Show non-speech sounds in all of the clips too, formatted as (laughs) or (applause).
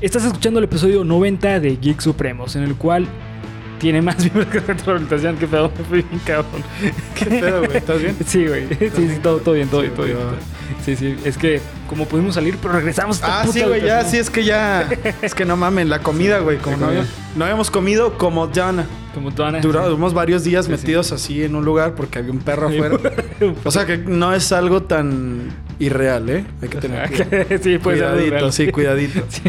Estás escuchando el episodio 90 de Geek Supremos, en el cual tiene más (laughs) miembros que retroalimentación. Qué pedo, me fui bien cabrón. ¿Qué pedo, güey? ¿Estás bien? Sí, güey. Sí, sí, todo, todo bien, todo bien, todo bien. Sí, sí. Es que como pudimos salir, pero regresamos. a esta Ah, puta sí, güey, ya, sí, es que ya. Es que no mamen, la comida, güey. Como no, habíamos- no habíamos comido como Jana. Como tú, Ana. Duramos varios días metidos así en un lugar porque había un perro afuera. (laughs) O sea que no es algo tan irreal, ¿eh? Hay que tener (laughs) cuidado. sí, puede cuidadito, sí, cuidadito. (laughs) Sí,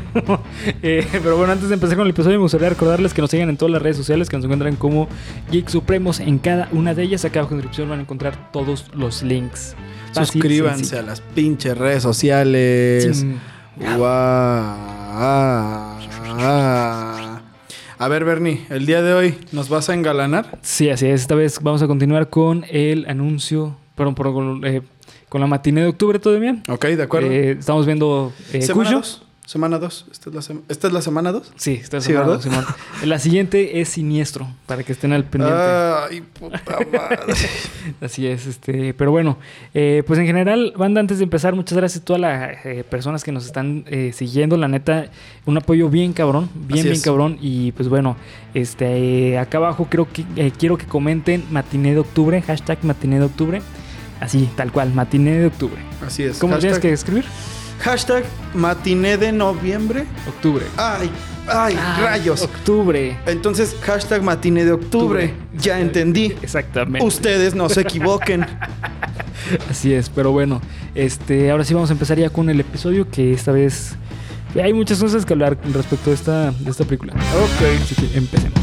eh, pero bueno, antes de empezar con el episodio, me gustaría recordarles que nos sigan en todas las redes sociales, que nos encuentran como Geek Supremos en cada una de ellas. Acá abajo en la descripción van a encontrar todos los links. Fácil, Suscríbanse sencillo. a las pinches redes sociales. Guau. A ver, Bernie, el día de hoy nos vas a engalanar. Sí, así es. Esta vez vamos a continuar con el anuncio, perdón, con, eh, con la matiné de octubre todavía. Ok, de acuerdo. Eh, estamos viendo eh, semana Cuyo. 2. Semana 2. ¿Esta, es la sema- ¿Esta es la semana 2? Sí, está Sí, sembrado, ¿verdad? Simón. La siguiente es Siniestro, para que estén al pendiente. Ay, puta madre. (laughs) Así es, este, pero bueno, eh, pues en general, banda, antes de empezar, muchas gracias a todas las eh, personas que nos están eh, siguiendo, la neta, un apoyo bien cabrón, bien, Así bien es. cabrón, y pues bueno, este, acá abajo creo que eh, quiero que comenten matiné de octubre, hashtag matiné de octubre, así, tal cual, matiné de octubre. Así es. ¿Cómo tienes Hashtag- que escribir? Hashtag matiné de noviembre. Octubre. Ay, ay, Ah, rayos. Octubre. Entonces, hashtag matiné de octubre. Octubre. Ya entendí. Exactamente. Ustedes no se equivoquen. (laughs) Así es, pero bueno, este, ahora sí vamos a empezar ya con el episodio que esta vez hay muchas cosas que hablar respecto de esta, de esta película. ok. Así que empecemos.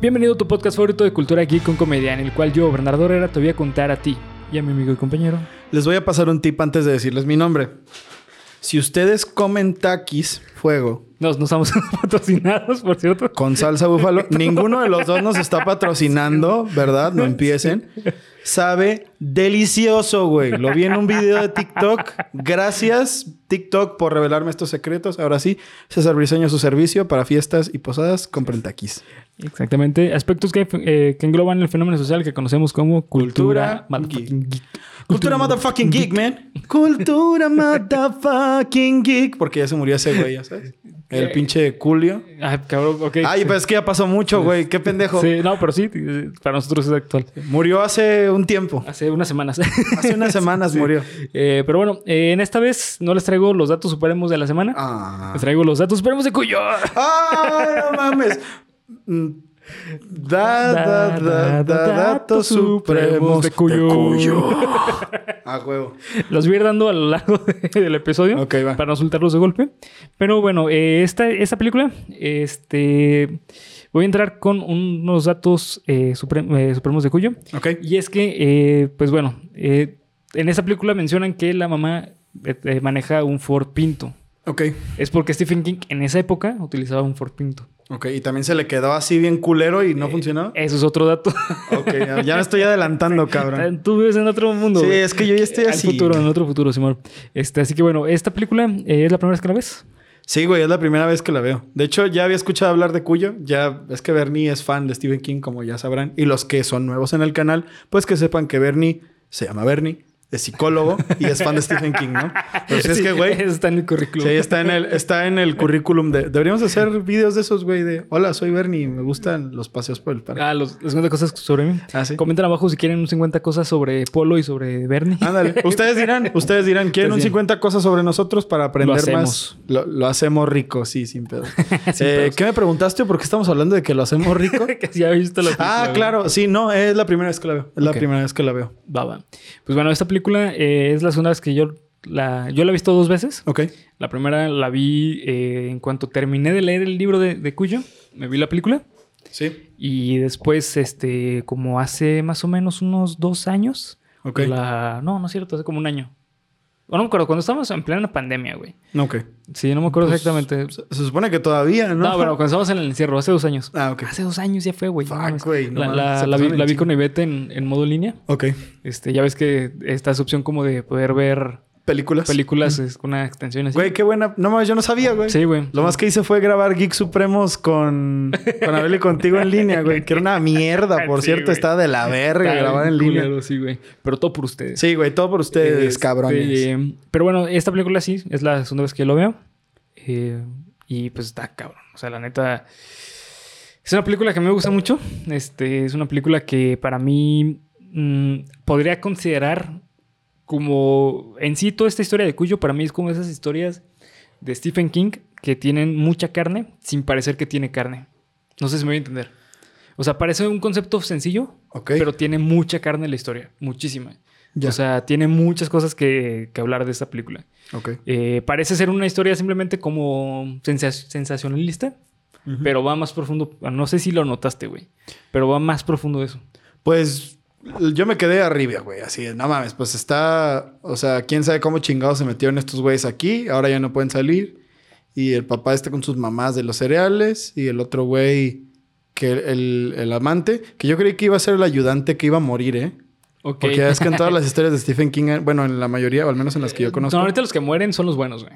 Bienvenido a tu podcast favorito de cultura geek con comedia, en el cual yo, Bernardo Herrera, te voy a contar a ti y a mi amigo y compañero. Les voy a pasar un tip antes de decirles mi nombre. Si ustedes comen taquis, fuego, Nos, no estamos (laughs) patrocinados, por cierto. con salsa búfalo, (laughs) ninguno de los dos nos está patrocinando, ¿verdad? No empiecen. Sabe delicioso, güey. Lo vi en un video de TikTok. Gracias, TikTok, por revelarme estos secretos. Ahora sí, César Briseño su servicio para fiestas y posadas. Compren taquis. Exactamente. Aspectos que, eh, que engloban el fenómeno social que conocemos como cultura, Cultura motherfucking geek. Cultura motherfucking geek, man. Cultura motherfucking geek. Porque ya se murió ese güey, ya sabes. El pinche Julio. Ah, cabrón, ok. Ay, pues es que ya pasó mucho, güey. Qué pendejo. Sí, no, pero sí, eh, para nosotros es actual. Murió hace un tiempo. Hace unas semanas. Hace unas (laughs) semanas Sí. murió. Eh, pero bueno, eh, en esta vez no les traigo los datos supremos de la semana. Ah. Les traigo los datos supremos de Cuyo. ¡Ay, no mames! Da, da, da, da, datos supremos de Cuyo. (laughs) A huevo. Los voy a ir dando a lo largo de- (laughs) del episodio para no soltarlos de golpe. Pero bueno, eh, esta, esta película, este, voy a entrar con unos datos eh, eh, supremos de Cuyo. Y es que, pues bueno, en esa película mencionan que la mamá maneja un Ford Pinto. Ok. Es porque Stephen King en esa época utilizaba un Ford Pinto. Ok. Y también se le quedó así bien culero y no funcionó. Eso es otro dato. Ok. ya- Ya me estoy adelantando, cabrón. Tú vives en otro mundo. Sí, es que yo ya estoy Al así. futuro, en otro futuro, Simón. Este, así que bueno, esta película eh, es la primera vez que la ves. Sí, güey, es la primera vez que la veo. De hecho, ya había escuchado hablar de Cuyo. Ya es que Bernie es fan de Stephen King, como ya sabrán. Y los que son nuevos en el canal, pues que sepan que Bernie se llama Bernie, es psicólogo y es fan de Stephen King, ¿no? Pues es Sí, que, güey, está en el currículum. Sí, está en el, está en el currículum de. Deberíamos hacer videos de esos, güey, de hola, soy Bernie, me gustan los paseos por el parque. Ah, los, les cuento cosas sobre mí. Ah, sí. Comenten abajo si quieren un 50 cosas sobre Polo y sobre Bernie. Ándale. Ustedes dirán, ustedes dirán, ¿quieren un Ustedes 50 cosas sobre nosotros para aprender Lo más? Lo, lo hacemos rico, sí, sin pedo. (laughs) Eh. ¿Qué me preguntaste? ¿Por qué estamos hablando de que lo hacemos rico? (laughs) que ya he visto la ah, claro, sí, no, es la primera vez que la veo. Es la primera vez que la veo. Va, va. Pues bueno, esta película eh, es la segunda vez que yo la, yo la he visto dos veces. Ok. La primera la vi eh, en cuanto terminé de leer el libro de, de Cuyo. Me vi la película. Sí. Y después, este, como hace más o menos unos dos años. Ok. La... No, no es cierto, hace como un año. No me acuerdo, cuando estábamos en plena pandemia, güey. Ok. Sí, no me acuerdo Pues, exactamente. Se, se supone que todavía, ¿no? No, bueno, cuando estábamos en el encierro, hace dos años. Ah, ok. Hace dos años ya fue, güey. no Fuck, güey, no la, la- la vi, la vi con. Ivette en, en modo línea. Ok. Este, ya ves que esta es opción como de poder ver películas. películas es una extensión así. Güey, qué buena. No mames, yo no sabía, güey. Sí, güey. Lo más que hice fue grabar Geek Supremos con, con Abel y contigo en línea, güey. Que era una mierda, (laughs) por Sí, cierto. güey. Estaba de la verga Está grabar en línea. culero, Sí, güey. Pero todo por ustedes. Sí, güey, todo por ustedes, Este, cabrones. Pero bueno, esta película sí, es la segunda vez que lo veo. Eh, y pues está cabrón. O sea, la neta. Es una película que me gusta mucho. Este, es una película que para mí mm, podría considerar como en sí toda esta historia de Cuyo, para mí es como esas historias de Stephen King que tienen mucha carne sin parecer que tiene carne. No sé si me voy a entender. O sea, parece un concepto sencillo, Ok. pero tiene mucha carne en la historia, muchísima. Ya. O sea, tiene muchas cosas que, que hablar de esta película. Ok. Eh, parece ser una historia simplemente como sensa- sensacionalista, pero va más profundo. No sé si lo notaste, güey, pero va más profundo de eso. Pues yo me quedé arriba, güey. Así, no mames, pues está. O sea, quién sabe cómo chingados se metieron estos güeyes aquí. Ahora ya no pueden salir. Y el papá está con sus mamás de los cereales. Y el otro güey, que el, el amante, que yo creí que iba a ser el ayudante que iba a morir, ¿eh? Porque es que en todas las (laughs) historias de Stephen King, eh, bueno, en la mayoría, o al menos en las que yo conozco. No, ahorita los que mueren son los buenos, güey.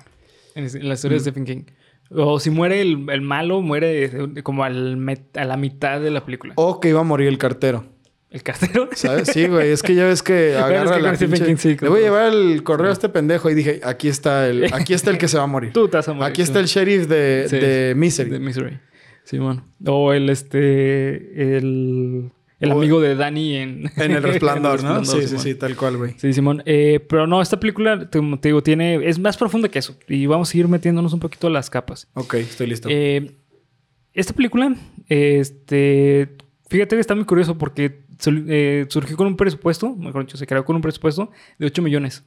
En, en la historia de Stephen King. O si muere el, el malo, muere como al met- a la mitad de la película. O que iba a morir el cartero. El cartero. (laughs) ¿Sabes? Sí, güey. Es que ya ves que (laughs) es agarra que la con Stephen pinche- King sí, Le voy a llevar el correo a este pendejo. Y dije, aquí está el, aquí está el que se va a morir. (laughs) Tú te vas a morir. Aquí está el sheriff de, Sí, de Misery. De Misery. Sí, bueno. O el, este... El, el O- amigo de Danny en... En el resplandor, en ¿no? El Resplandor, sí, sí, sí, tal cual, güey. Sí, Simón. Eh, pero no, esta película, te, te digo, tiene... Es más profunda que eso. Y vamos a ir metiéndonos un poquito a las capas. Ok, estoy listo. Eh, esta película, este... Fíjate que está muy curioso porque eh, surgió con un presupuesto, mejor dicho, se creó con un presupuesto de 8 millones.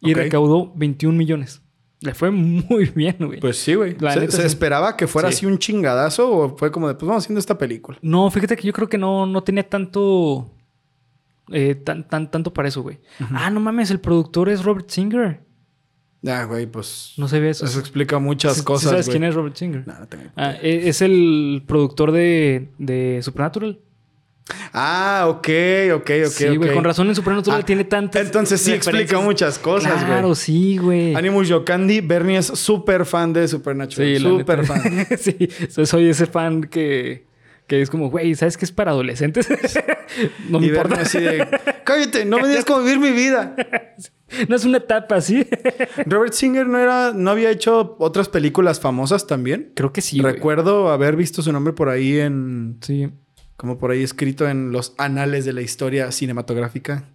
Y recaudó 21 millones. Le fue (laughs) muy bien, güey. pues sí, güey. la ¿Se, neta, se sí. esperaba que fuera Sí. así un chingadazo o fue como de, pues vamos haciendo esta película? No, fíjate que yo creo que no, no tenía tanto. eh, tan, tan, tanto para eso, güey. Ah, no mames, el productor es Robert Singer. Ya, güey, pues. No sabía eso. Eso explica muchas ¿Sí- sí cosas, ¿Sabes güey. quién es Robert Singer? No, no tengo- Ah, e- es el productor de, de Supernatural. Ah, ok, ok, ok, sí, güey, con razón en Supernatural Ah, tiene tantas. Entonces sí explica muchas cosas, güey. Claro, sí, güey. Animus Yokandi, Bernie es súper fan de Supernatural. Sí, súper fan. (laughs) sí, so- soy ese fan que, que es como, güey, ¿sabes qué es para adolescentes? (laughs) no me y importa. Bernie así de, cállate, no me (laughs) digas cómo vivir mi vida. (laughs) no es una etapa, ¿sí? (laughs) Robert Singer no era, no había hecho otras películas famosas también. Creo que sí, güey. Recuerdo haber visto su nombre por ahí en, Sí. como por ahí escrito en los anales de la historia cinematográfica.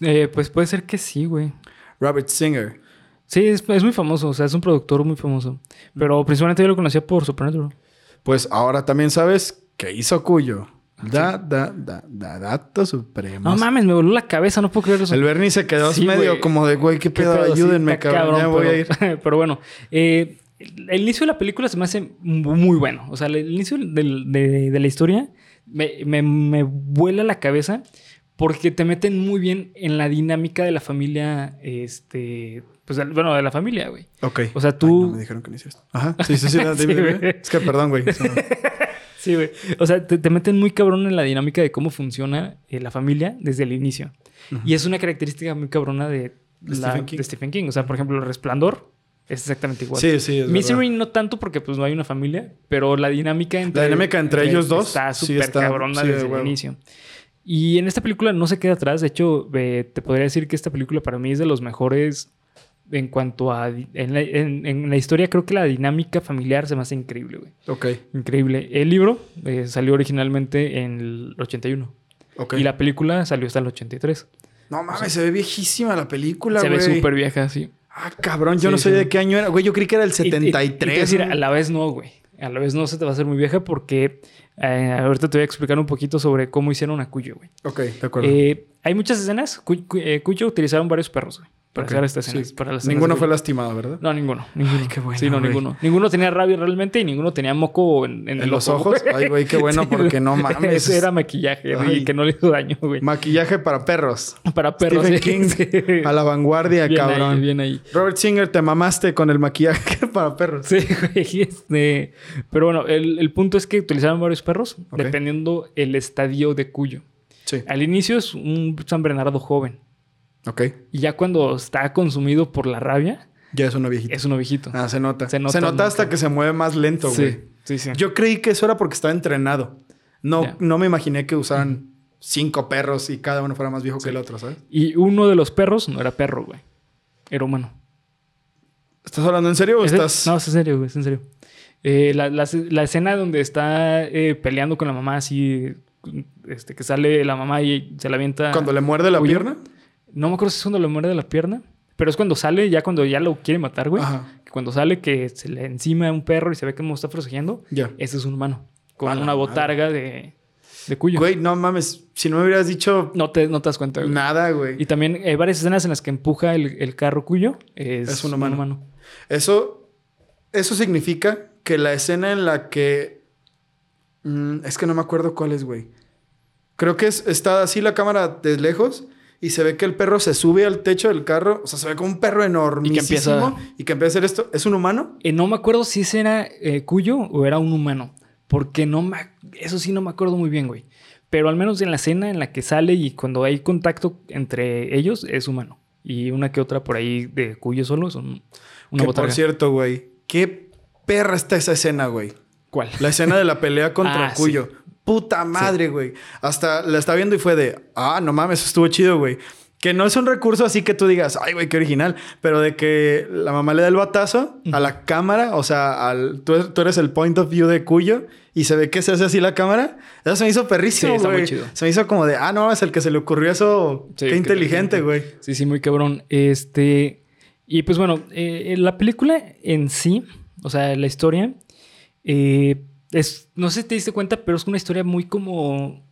Eh, pues puede ser que sí, güey. Robert Singer. Sí, es, es muy famoso, o sea, es un productor muy famoso. Pero principalmente yo lo conocía por Supernatural. Pues ahora también sabes que hizo Cuyo. Da, da, da, da, datos supremos. No mames, me voló la cabeza, no puedo creer eso. El Bernie se quedó Sí, medio como de, güey, qué Qué pedo, pedo, sí, ayúdenme, está cabrón, ya voy pero, a ir. (laughs) pero bueno, eh, el inicio de la película se me hace muy bueno. O sea, el inicio de, de la historia me, me- me vuela la cabeza porque te meten muy bien en la dinámica de la familia, este, pues, bueno, de la familia, güey. Ok. O sea, Ay, tú- no, me dijeron que no. Ajá. Sí, sí, sí. (laughs) dime, dime. Es que perdón, güey. (laughs) Sí, güey. O sea, te, te meten muy cabrón en la dinámica de cómo funciona eh, la familia desde el inicio. Y es una característica muy cabrona de, ¿De la- Stephen King? de Stephen King. O sea, por ejemplo, el resplandor es exactamente igual. Sí, sí, es Misery verdad. no tanto porque pues no hay una familia, pero la dinámica entre... La dinámica entre ellos dos Está súper cabrona sí, desde el inicio. Y en esta película no se queda atrás. De hecho, eh, te podría decir que esta película para mí es de los mejores en cuanto a... En la, en- en la historia creo que la dinámica familiar se me hace increíble, güey. Ok. Increíble. El libro eh, salió originalmente en el 81. Ok. Y la película salió hasta el 83. No mames, se ve viejísima la película, Se güey. ve súper vieja, sí. Ah, cabrón, yo Sí, no sé sí. de qué año era. Güey, yo creí que era el Y- y- y te voy a 73. decir, güey. a la vez no, güey. A la vez no se te va a hacer muy vieja porque eh, ahorita te voy a explicar un poquito sobre cómo hicieron a Cuyo, güey. Ok, de acuerdo. Eh, hay muchas escenas. Cu- cu- eh, Cuyo utilizaron varios perros, güey. Para Ok, hacer estas escenas. sí. para las escenas Ninguno fue lastimado, ¿verdad? No, ninguno. ninguno. qué bueno, Sí, no, güey. ninguno. Ninguno tenía rabia realmente y ninguno tenía moco en, en ¿En el los ojo, ojos? güey. Ay, güey, qué bueno, (laughs) porque no mames. Ese era maquillaje, güey, que no le hizo daño, güey. Maquillaje para perros. Para perros. Stephen sí, King (laughs) sí. a la vanguardia, Bien cabrón. ahí, bien ahí. Robert Singer, te mamaste con el maquillaje (laughs) para perros. Sí, güey. Este... Pero bueno, el, el punto es que utilizaban varios perros dependiendo el estadio de Cuyo. Sí. Al inicio es un San Bernardo joven. Ok. Y ya cuando está consumido por la rabia, Ya es uno viejito. es uno viejito. Ah, se nota. Se Se nota nota, hasta que se mueve más lento, güey. sí, sí, sí. Yo creí que eso era porque estaba entrenado. No, no me imaginé que usaran cinco perros y cada uno fuera más viejo que el otro, ¿sabes? Y uno de los perros no era perro, güey. Era humano. ¿Estás hablando en serio o ¿Es de- estás...? No, es en serio, güey, es en serio. Eh, la, la- la escena donde está eh, peleando con la mamá así, este, que sale la mamá y se la avienta... Cuando le muerde la pierna. No me acuerdo si es cuando le muerde la pierna, pero es cuando sale, ya cuando ya lo quiere matar, güey. Ajá. Que Cuando sale que se le encima un perro y se ve que no está forcejeando, Ya. ese es un humano. Con A una madre. botarga de, de cuyo. Güey, no mames. Si no me hubieras dicho No te, no te das cuenta, güey. nada, Y güey. también hay varias escenas en las que empuja el, el carro cuyo. Es, Es un humano. Eso, eso significa que la escena en la que... Mm, es que no me acuerdo cuál es, güey. Creo que es, está así la cámara de lejos y se ve que el perro se sube al techo del carro. O sea, se ve como un perro enormísimo. empieza- Y que empieza a hacer esto. ¿Es un humano? Eh, no me acuerdo si ese era eh, cuyo o era un humano. Porque no me... Eso sí no me acuerdo muy bien, güey. Pero al menos en la escena en la que sale y cuando hay contacto entre ellos es humano. Y una que otra por ahí de cuyo solo son una que botarga. por cierto, güey. Qué perra está esa escena, güey. ¿Cuál? La escena de la pelea (laughs) contra Ah, sí. Puta madre, güey. Hasta la estaba viendo y fue de, ah, no mames, estuvo chido, güey. Que no es un recurso así que tú digas, ay, güey, qué original. Pero de que la mamá le da el batazo a la cámara, o sea, al, tú, tú eres el point of view de Cuyo y se ve que se hace así la cámara. Eso se me hizo perrísimo, Sí, está muy chido. Se me hizo como de, ah, no, es el que se le ocurrió eso. Sí, qué qué inteligente, güey. Sí, sí, muy cabrón. Este. Y pues bueno, eh, la película en sí, o sea, la historia, eh, es. No sé si te diste cuenta, pero es una historia muy como.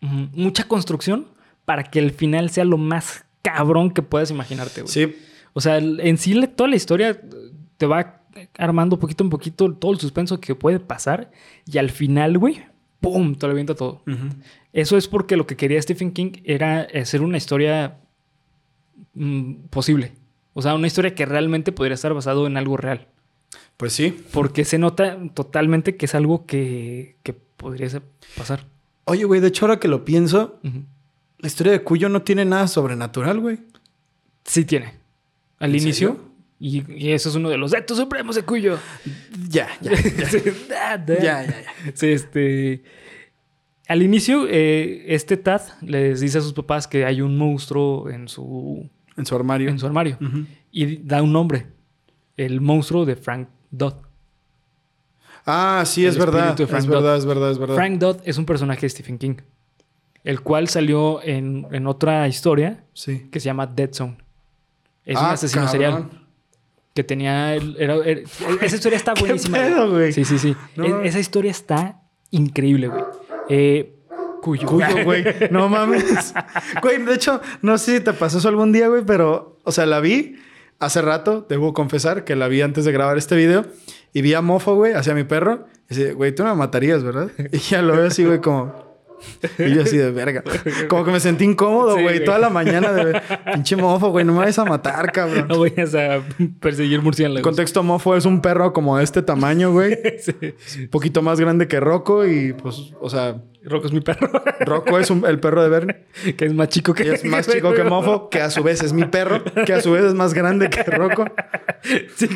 mm, Mucha construcción para que el final sea lo más cabrón que puedas imaginarte, güey. Sí. O sea, en sí, toda la historia eh, te va armando poquito en poquito todo el suspenso que puede pasar. Y al final, güey, ¡pum! Te lo avienta todo. Eso es porque lo que quería Stephen King era hacer una historia mm, posible. O sea, una historia que realmente podría estar basado en algo real. Pues sí. Porque se nota totalmente que es algo que, que podría pasar. Oye, güey, de hecho, ahora que lo pienso, la historia de Cuyo no tiene nada sobrenatural, güey. Sí tiene. Al ¿En inicio. serio? Y, y eso es uno de los datos supremos de Cuyo. Ya, ya. (laughs) Sí, da, da. Ya, ya, ya. Sí, este. Al inicio, eh, este Tad les dice a sus papás que hay un monstruo en su, En su armario. en su armario. Y da un nombre. El monstruo de Frank Dodd. Ah, sí, es verdad. Es Dodd. verdad, es verdad, es verdad. Frank Dodd es un personaje de Stephen King. El cual salió en, en otra historia Sí. que se llama Dead Zone. Es un Ah, asesino cabrón. serial. Que tenía... el- era- era- esa historia está (laughs) ¿Qué buenísima. pedo, güey? Sí, sí, sí. No Es- mames. esa historia está increíble, güey. Eh, cuyo. Cuyo, güey. No mames. (laughs) Güey, de hecho, no sé si te pasó eso algún día, güey, pero, o sea, la vi hace rato, debo confesar que la vi antes de grabar este video y vi a Mofo, güey, hacia mi perro. Y dice, güey, tú no me matarías, ¿verdad? (laughs) Y ya lo veo así, güey, como. Y yo así de verga. Como que me sentí incómodo, güey. toda la mañana de pinche mofo, güey, no me vayas a matar, cabrón. No vayas a perseguir murciélagos. Contexto mofo es un perro como de este tamaño, güey. (laughs) Sí. Un poquito más grande que Rocco y pues, o sea, Rocco es mi perro. (laughs) Rocco es un- el perro de Bernie. (laughs) que es más chico que... Y es más (laughs) chico que Mofo, que a su vez es mi perro, que a su vez es más grande que Rocco. sí,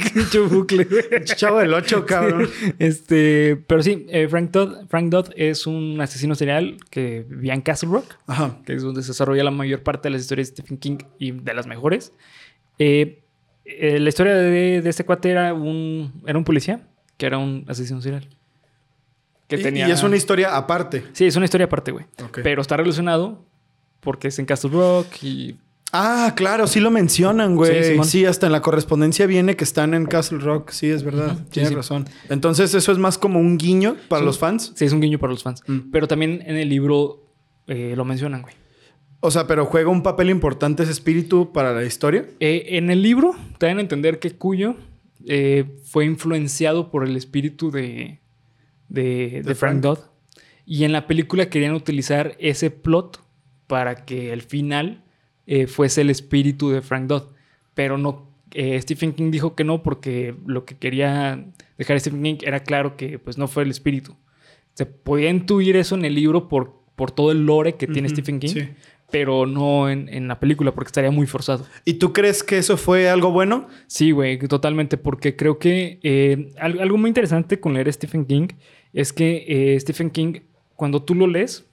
bucle. Chavo del 8, cabrón. Este, pero sí, eh, Frank Dodd, Frank Dodd es un asesino serial que vivía en Castle Rock, Ajá. que es donde se desarrolla la mayor parte de las historias de Stephen King y de las mejores. Eh, eh, la historia de, de este cuate era un, era un policía que era un asesino serial. Que Y, tenía... y es una historia aparte. Sí, es una historia aparte, güey. Pero está relacionado porque es en Castle Rock y... Ah, claro, sí lo mencionan, güey. Sí, hasta en la correspondencia viene que están en Castle Rock. Sí, es verdad. Sí, Tienes sí. razón. Entonces, eso es más como un guiño para los fans. Sí, es un guiño para los fans. Mm. Pero también en el libro eh, lo mencionan, güey. O sea, pero juega un papel importante ese espíritu para la historia. Eh, en el libro te dan a entender que Cuyo eh, fue influenciado por el espíritu de, de, de Frank. Dodd. Y en la película querían utilizar ese plot para que al final eh, fuese el espíritu de Frank Dodd. Pero no, eh, Stephen King dijo que no porque lo que quería dejar Stephen King era claro que pues no fue el espíritu. Se podía intuir eso en el libro por, por todo el lore que tiene Stephen King. sí. Pero no en, en la película porque estaría muy forzado. ¿Y tú crees que eso fue algo bueno? Sí, güey, totalmente, porque creo que eh, al- algo muy interesante con leer Stephen King es que eh, Stephen King, cuando tú lo lees,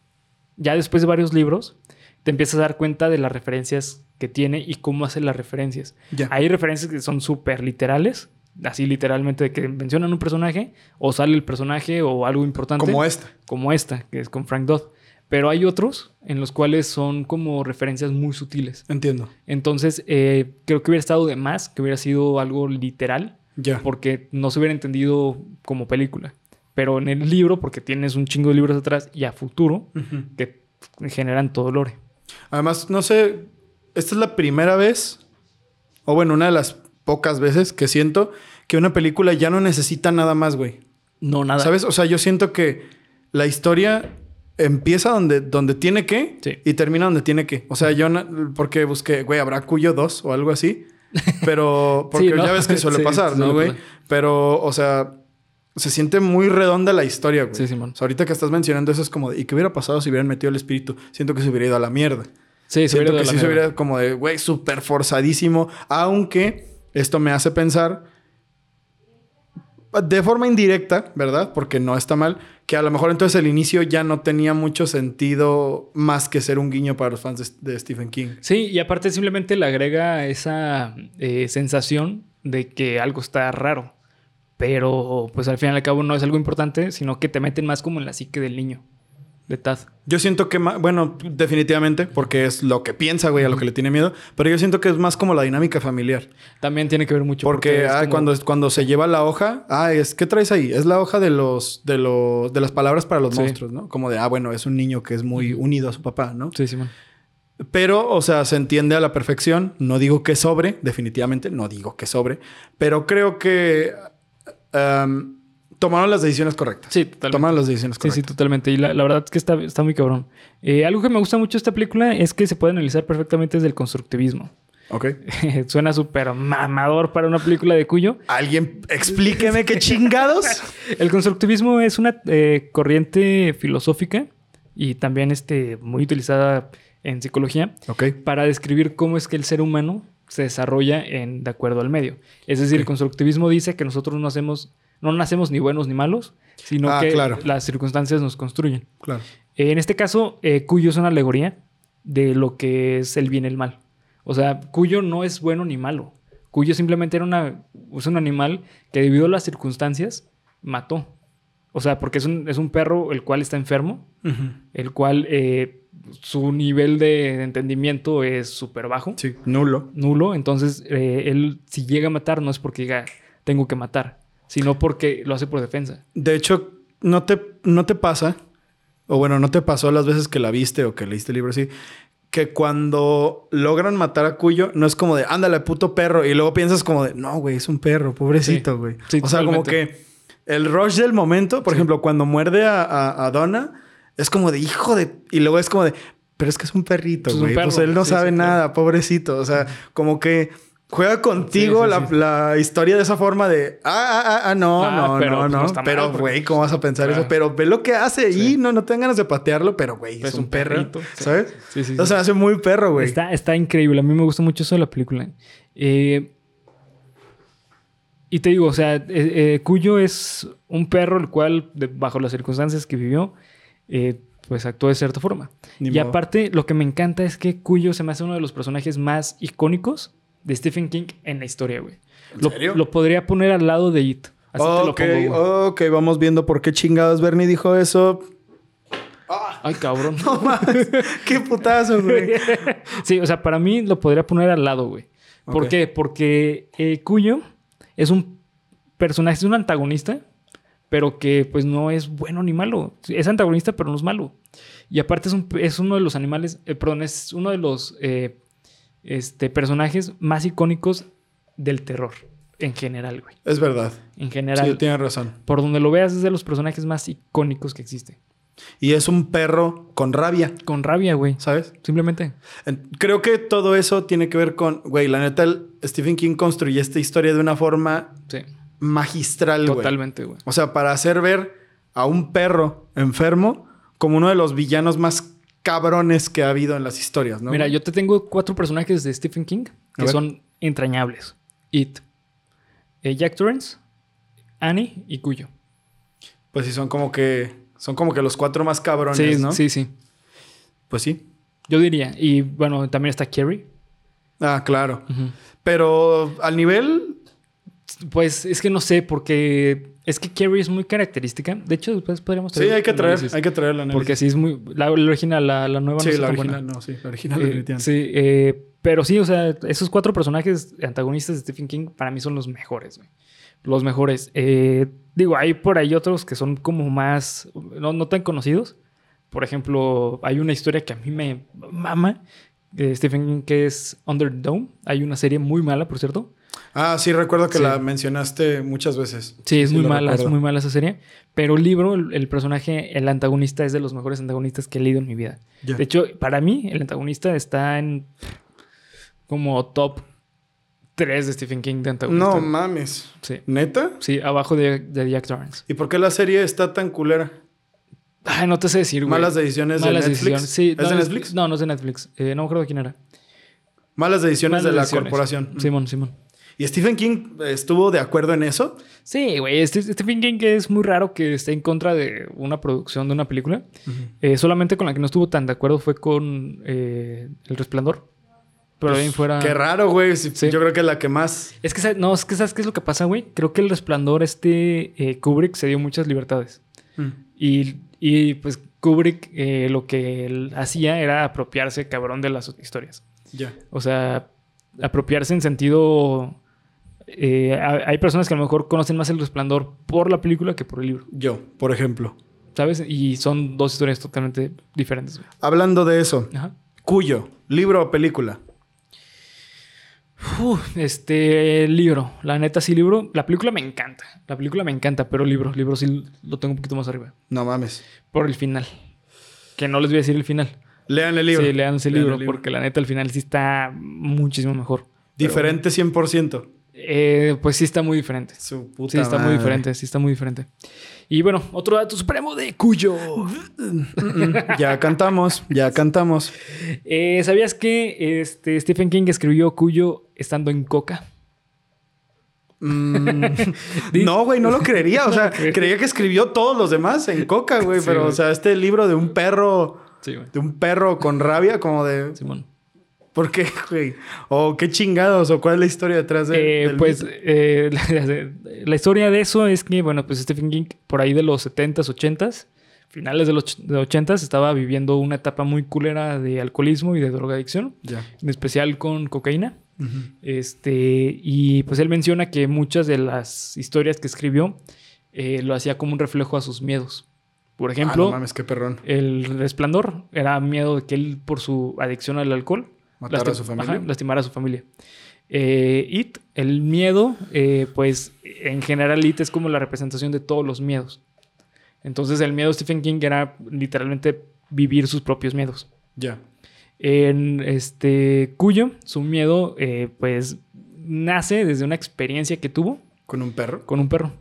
ya después de varios libros, te empiezas a dar cuenta de las referencias que tiene y cómo hace las referencias. Ya. Hay referencias que son súper literales, así literalmente de que mencionan un personaje o sale el personaje o algo importante. Como esta. Como esta, que es con Frank Dodd. Pero hay otros en los cuales son como referencias muy sutiles. Entiendo. Entonces, eh, creo que hubiera estado de más, que hubiera sido algo literal, Ya. porque no se hubiera entendido como película. Pero en el libro, porque tienes un chingo de libros atrás y a futuro, Ujú. que generan todo lore. Además, no sé, esta es la primera vez, o bueno, una de las pocas veces que siento que una película ya no necesita nada más, güey. No, nada. ¿Sabes? O sea, yo siento que la historia empieza donde, donde tiene que Sí. y termina donde tiene que. O sea, yo no- porque busqué, güey, ¿habrá Cuyo 2 o algo así? (laughs) Pero, porque Sí, ¿no? ya ves que suele (laughs) Sí, pasar, ¿no, güey? Pero, o sea, se siente muy redonda la historia, güey. Sí, Simón. O sea, ahorita que estás mencionando eso es como de, ¿y qué hubiera pasado si hubieran metido el espíritu? Siento que se hubiera ido a la mierda. Sí, se Siento hubiera que ido a sí la se mierda. hubiera como de, güey, súper forzadísimo. Aunque esto me hace pensar de forma indirecta, ¿verdad? Porque no está mal, que a lo mejor entonces el inicio ya no tenía mucho sentido más que ser un guiño para los fans de, Stephen King. Sí, y aparte simplemente le agrega esa eh, sensación de que algo está raro. Pero pues al fin y al cabo no es algo importante, sino que te meten más como en la psique del niño, de. Yo siento que, ma- bueno, definitivamente, porque es lo que piensa, güey, a lo que le tiene miedo, pero yo siento que es más como la dinámica familiar. También tiene que ver mucho. Porque, es ah, como- cuando, cuando se lleva la hoja, ah, es ¿qué traes ahí? Es la hoja de los, de los, de las palabras para los Sí. monstruos, ¿no? Como de, ah, bueno, es un niño que es muy unido a su papá, ¿no? Sí, Simón. Pero, o sea, se entiende a la perfección. No digo que sobre, definitivamente, no digo que sobre, pero creo que um, tomaron las decisiones correctas. Sí, totalmente. Tomaron las decisiones Sí, sí, correctas. totalmente. Y la, la verdad es que está, está muy cabrón. Eh, algo que me gusta mucho de esta película es que se puede analizar perfectamente desde el constructivismo. Ok. (laughs) Suena súper mamador para una película de Cuyo. Alguien explíqueme qué chingados. (laughs) El constructivismo es una eh, corriente filosófica y también este, muy utilizada en psicología ok. para describir cómo es que el ser humano se desarrolla en, de acuerdo al medio. Es decir, el constructivismo dice que nosotros no hacemos, no nacemos ni buenos ni malos, sino Ah, que claro. las circunstancias nos construyen. Claro. En este caso, eh, Cuyo es una alegoría de lo que es el bien y el mal. O sea, Cuyo no es bueno ni malo. Cuyo simplemente era una, es un animal que debido a las circunstancias mató. O sea, porque es un, es un perro el cual está enfermo, el cual eh, su nivel de entendimiento es súper bajo, Sí, nulo. nulo. Entonces, eh, él si llega a matar no es porque diga, tengo que matar, sino porque lo hace por defensa. De hecho, no te, no te pasa, o bueno, no te pasó las veces que la viste o que leíste el libro así, que cuando logran matar a Cuyo, no es como de, ándale, puto perro, y luego piensas como de, no, güey, es un perro, pobrecito, güey. Sí, o sea, como que el rush del momento, por ejemplo, cuando muerde a, a- a Donna, es como de, hijo de, y luego es como de, pero es que es un perrito, güey. Pues él no sabe nada, pobrecito. O sea, como que juega contigo Sí, sí, la, sí. la historia de esa forma de, ah, ah, ah, ah, no, Ah, no, pero, no, pues, no. no mal, pero, porque- güey, ¿cómo vas a pensar Claro. eso? Pero ve lo que hace y no, no te dan ganas de patearlo, pero, güey, es, Es un, un perro, perrito, sí. ¿sabes? Sí, sí, O sí. sea, hace muy perro, güey. Está, está increíble. A mí me gusta mucho eso de la película. Eh, y te digo, o sea, eh, eh, Cuyo es un perro el cual, de- bajo las circunstancias que vivió, pues actuó de cierta forma. Ni y modo. aparte, lo que me encanta es que Cuyo se me hace uno de los personajes más icónicos de Stephen King en la historia, güey. ¿En Lo, serio? lo podría poner al lado de It. Así te lo ok, pongo, güey. ok, vamos viendo por qué chingados Bernie dijo eso. Ay, cabrón. (laughs) No mames, qué putazo, güey. (laughs) Sí, o sea, para mí lo podría poner al lado, güey. ¿Por Ok. qué? Porque eh, Cuyo es un personaje, es un antagonista, pero que pues no es bueno ni malo. Es antagonista, pero no es malo. Y aparte es, un- es uno de los animales, eh, perdón, es uno de los eh, este, personajes más icónicos del terror, en general, güey. Es verdad. En Sí, general, tienes razón. por donde lo veas, es de los personajes más icónicos que existe. Y es un perro con rabia, Con rabia, güey. ¿sabes? Simplemente. En- Creo que todo eso tiene que ver con, güey, la neta, el- Stephen King construye esta historia de una forma Sí. magistral, güey. Totalmente, güey. O sea, para hacer ver a un perro enfermo como uno de los villanos más cabrones que ha habido en las historias, ¿no? Mira, yo te tengo cuatro personajes de Stephen King que son entrañables. It, eh, Jack Torrance, Annie y Cuyo. Pues sí, son como que. Son como que los cuatro más cabrones, Sí, ¿no? sí, sí. Pues sí. Yo diría. Y bueno, también está Carrie. Ah, claro. Pero al nivel. Pues es que no sé, porque es que Carrie es muy característica. De hecho, después podríamos Sí, hay que traer, análisis. hay que traer la Porque sí es muy. La, la original, la, la nueva Sí, no la original, buena. no, sí, la original Eh, sí, eh, pero sí, o sea, esos cuatro personajes antagonistas de Stephen King para mí son los mejores, güey. Los mejores. Eh, digo, hay por ahí otros que son como más, no, no tan conocidos. Por ejemplo, hay una historia que a mí me mama de Stephen King que es Under the Dome. Hay una serie muy mala, por cierto. Ah, sí, recuerdo que Sí. la mencionaste muchas veces. Sí, es muy mala, es muy mala esa serie. Pero el libro, el, el personaje, el antagonista es de los mejores antagonistas que he leído en mi vida. De hecho, para mí, el antagonista está en como top 3 de Stephen King de antagonista. No mames. sí. ¿Neta? Sí, abajo de, de Jack Torrance. ¿Y por qué la serie está tan culera? Ay, no te sé decir, güey. Malas decisiones Malas de Netflix. decisiones. Sí, ¿Es no, de Netflix? No, no es de Netflix. Eh, no me acuerdo quién era. Malas decisiones Malas de la decisiones. corporación. Simón, Simón. ¿Y Stephen King estuvo de acuerdo en eso? Sí, güey. Stephen King es muy raro que esté en contra de una producción de una película. Eh, solamente con la que no estuvo tan de acuerdo fue con eh, El Resplandor. Pero de ahí fuera... Qué raro, güey. Sí, Sí. Yo creo que es la que más. Es que, ¿sabes? no, es que ¿sabes qué es lo que pasa, güey? Creo que El Resplandor, este eh, Kubrick se dio muchas libertades. Y, y, pues Kubrick eh, lo que él hacía era apropiarse, cabrón, de las historias. Ya. O sea, apropiarse en sentido... eh, ha- hay personas que a lo mejor conocen más El Resplandor por la película que por el libro, Yo, por ejemplo. ¿sabes? Y son dos historias totalmente diferentes, güey. Hablando de eso, Ajá. Cuyo, libro o película. Uf, este libro, la neta sí libro. La película me encanta, la película me encanta, pero libro, libro sí lo tengo un poquito más arriba. No mames. Por el final. Que no les voy a decir el final. Lean el libro. Sí, lean ese Lean libro, el libro. porque la neta el final sí está muchísimo mejor. Diferente 100%. Eh, pues sí está muy diferente. Su puta Sí está muy madre. diferente, sí está muy diferente. Y bueno, otro dato supremo de Cuyo. (laughs) Ya cantamos, ya cantamos. Eh, ¿Sabías que este, Stephen King escribió Cuyo estando en coca? Mm, (laughs) no, güey, no lo creería. O sea, (laughs) creía que escribió todos los demás en coca, güey. Sí, pero, o sea, este libro de un perro, Sí, de un perro con rabia, como de. Simón. ¿Por qué, güey? O qué chingados, o cuál es la historia detrás de. Eh, del pues eh, la, (laughs) la historia de eso es que, bueno, pues Stephen King por ahí de los 70s, 80s, finales de los och- de 80s, estaba viviendo una etapa muy culera de alcoholismo y de drogadicción, Ya. en especial con cocaína. Este, y pues él menciona que muchas de las historias que escribió eh, lo hacía como un reflejo a sus miedos. Por Ah, ejemplo, no mames, qué perrón. el resplandor era miedo de que él, por su adicción al alcohol, Matar a su familia. ajá, lastimar a su familia. Eh, It, el miedo, eh, pues en general It es como la representación de todos los miedos. Entonces el miedo de Stephen King era literalmente vivir sus propios miedos. Ya. En este Cuyo, su miedo, eh, pues nace desde una experiencia que tuvo ¿Con un perro? con un perro.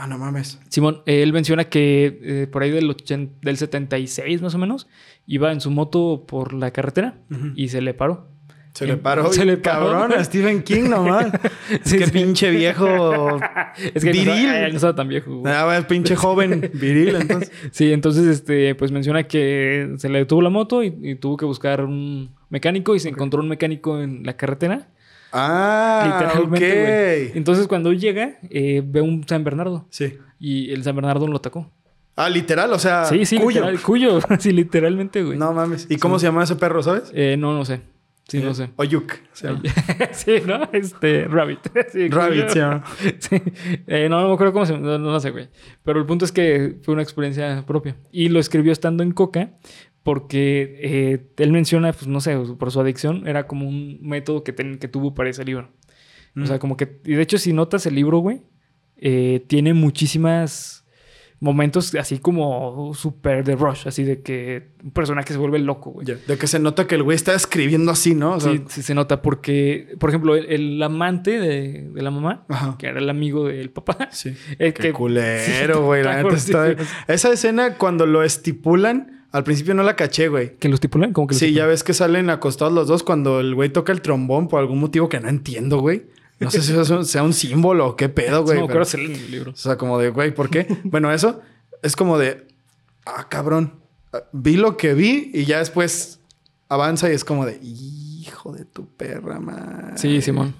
Ah, no mames. Simón, eh, él menciona que eh, por ahí del, 80 del 76 más o menos, iba en su moto por la carretera y se le paró. Se le paró. (laughs) Se le paró. cabrón a Stephen King nomás. (laughs) Sí, Qué sí. pinche viejo. (laughs) Es que Viril. No, estaba, él no estaba tan viejo. güey. Ah, bueno, pinche joven viril, entonces. Sí, entonces, este, pues menciona que se le detuvo la moto y, y tuvo que buscar un mecánico y se encontró un mecánico en la carretera. Ah, literalmente, güey. ok. Entonces, cuando llega, eh, ve un San Bernardo Sí. y el San Bernardo lo atacó. Ah, literal, o sea, sí, sí, cuyo. literal, cuyo. (laughs) sí, literalmente, güey. No mames. ¿Y cómo se llama ese perro, sabes? Eh, no, no sé. Sí, no sé. Oyuk. se llama. (laughs) sí, ¿no? Este, Rabbit. (laughs) Sí, Rabbit cuyo. se llama. Sí. Eh, no, no me acuerdo cómo se no, no sé, güey. Pero el punto es que fue una experiencia propia. Y lo escribió estando en Coca porque eh, él menciona, pues no sé, por su adicción, era como un método que, ten- que tuvo para ese libro. O sea, como que... Y de hecho, si notas el libro, güey, eh, tiene muchísimas momentos así como súper de rush, así de que un personaje se vuelve loco, güey. De que se nota que el güey está escribiendo así, ¿no? O sea, Sí, sí se nota porque, por ejemplo, el, el amante de, de la mamá, Ajá. que era el amigo del papá, Sí. (laughs) el Qué que- culero, (laughs) güey. La neta está... Esa escena, cuando lo estipulan, Al principio no la caché, güey. ¿Que lo estipulan? ¿Cómo que Sí, ya ves que salen acostados los dos cuando el güey toca el trombón por algún motivo que no entiendo, güey. No sé si eso (laughs) sea un símbolo o qué pedo, güey. no pero- hacerlo en el libro. O sea, como de, güey, ¿por qué? bueno, eso es como de, ah, cabrón. Vi lo que vi y ya después avanza y es como de, hijo de tu perra madre. Sí, Simón.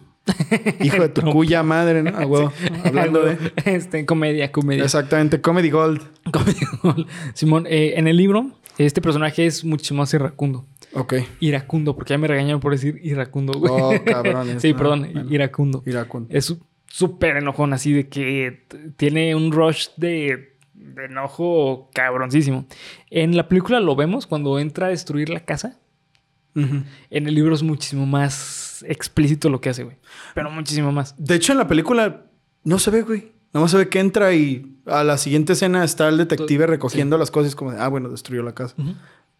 Hijo de tu (laughs) cuya madre, ¿no? Ah, huevo. (laughs) Hablando de. Este, comedia, comedia. Exactamente, Comedy Gold. Comedia. Simón, eh, en el libro, este personaje es mucho más iracundo. Ok. Iracundo, porque ya me regañaron por decir iracundo, güey. Oh, cabrones. (laughs) sí, no, perdón, bueno. iracundo. Iracundo. Es súper enojón, así de que tiene un rush de, de enojo cabroncísimo. En la película lo vemos cuando entra a destruir la casa. En el libro es muchísimo más explícito lo que hace, güey. Pero muchísimo más. De hecho, en la película no se ve, güey. Más se ve que entra y a la siguiente escena está el detective recogiendo las cosas como de, ah, bueno, destruyó la casa.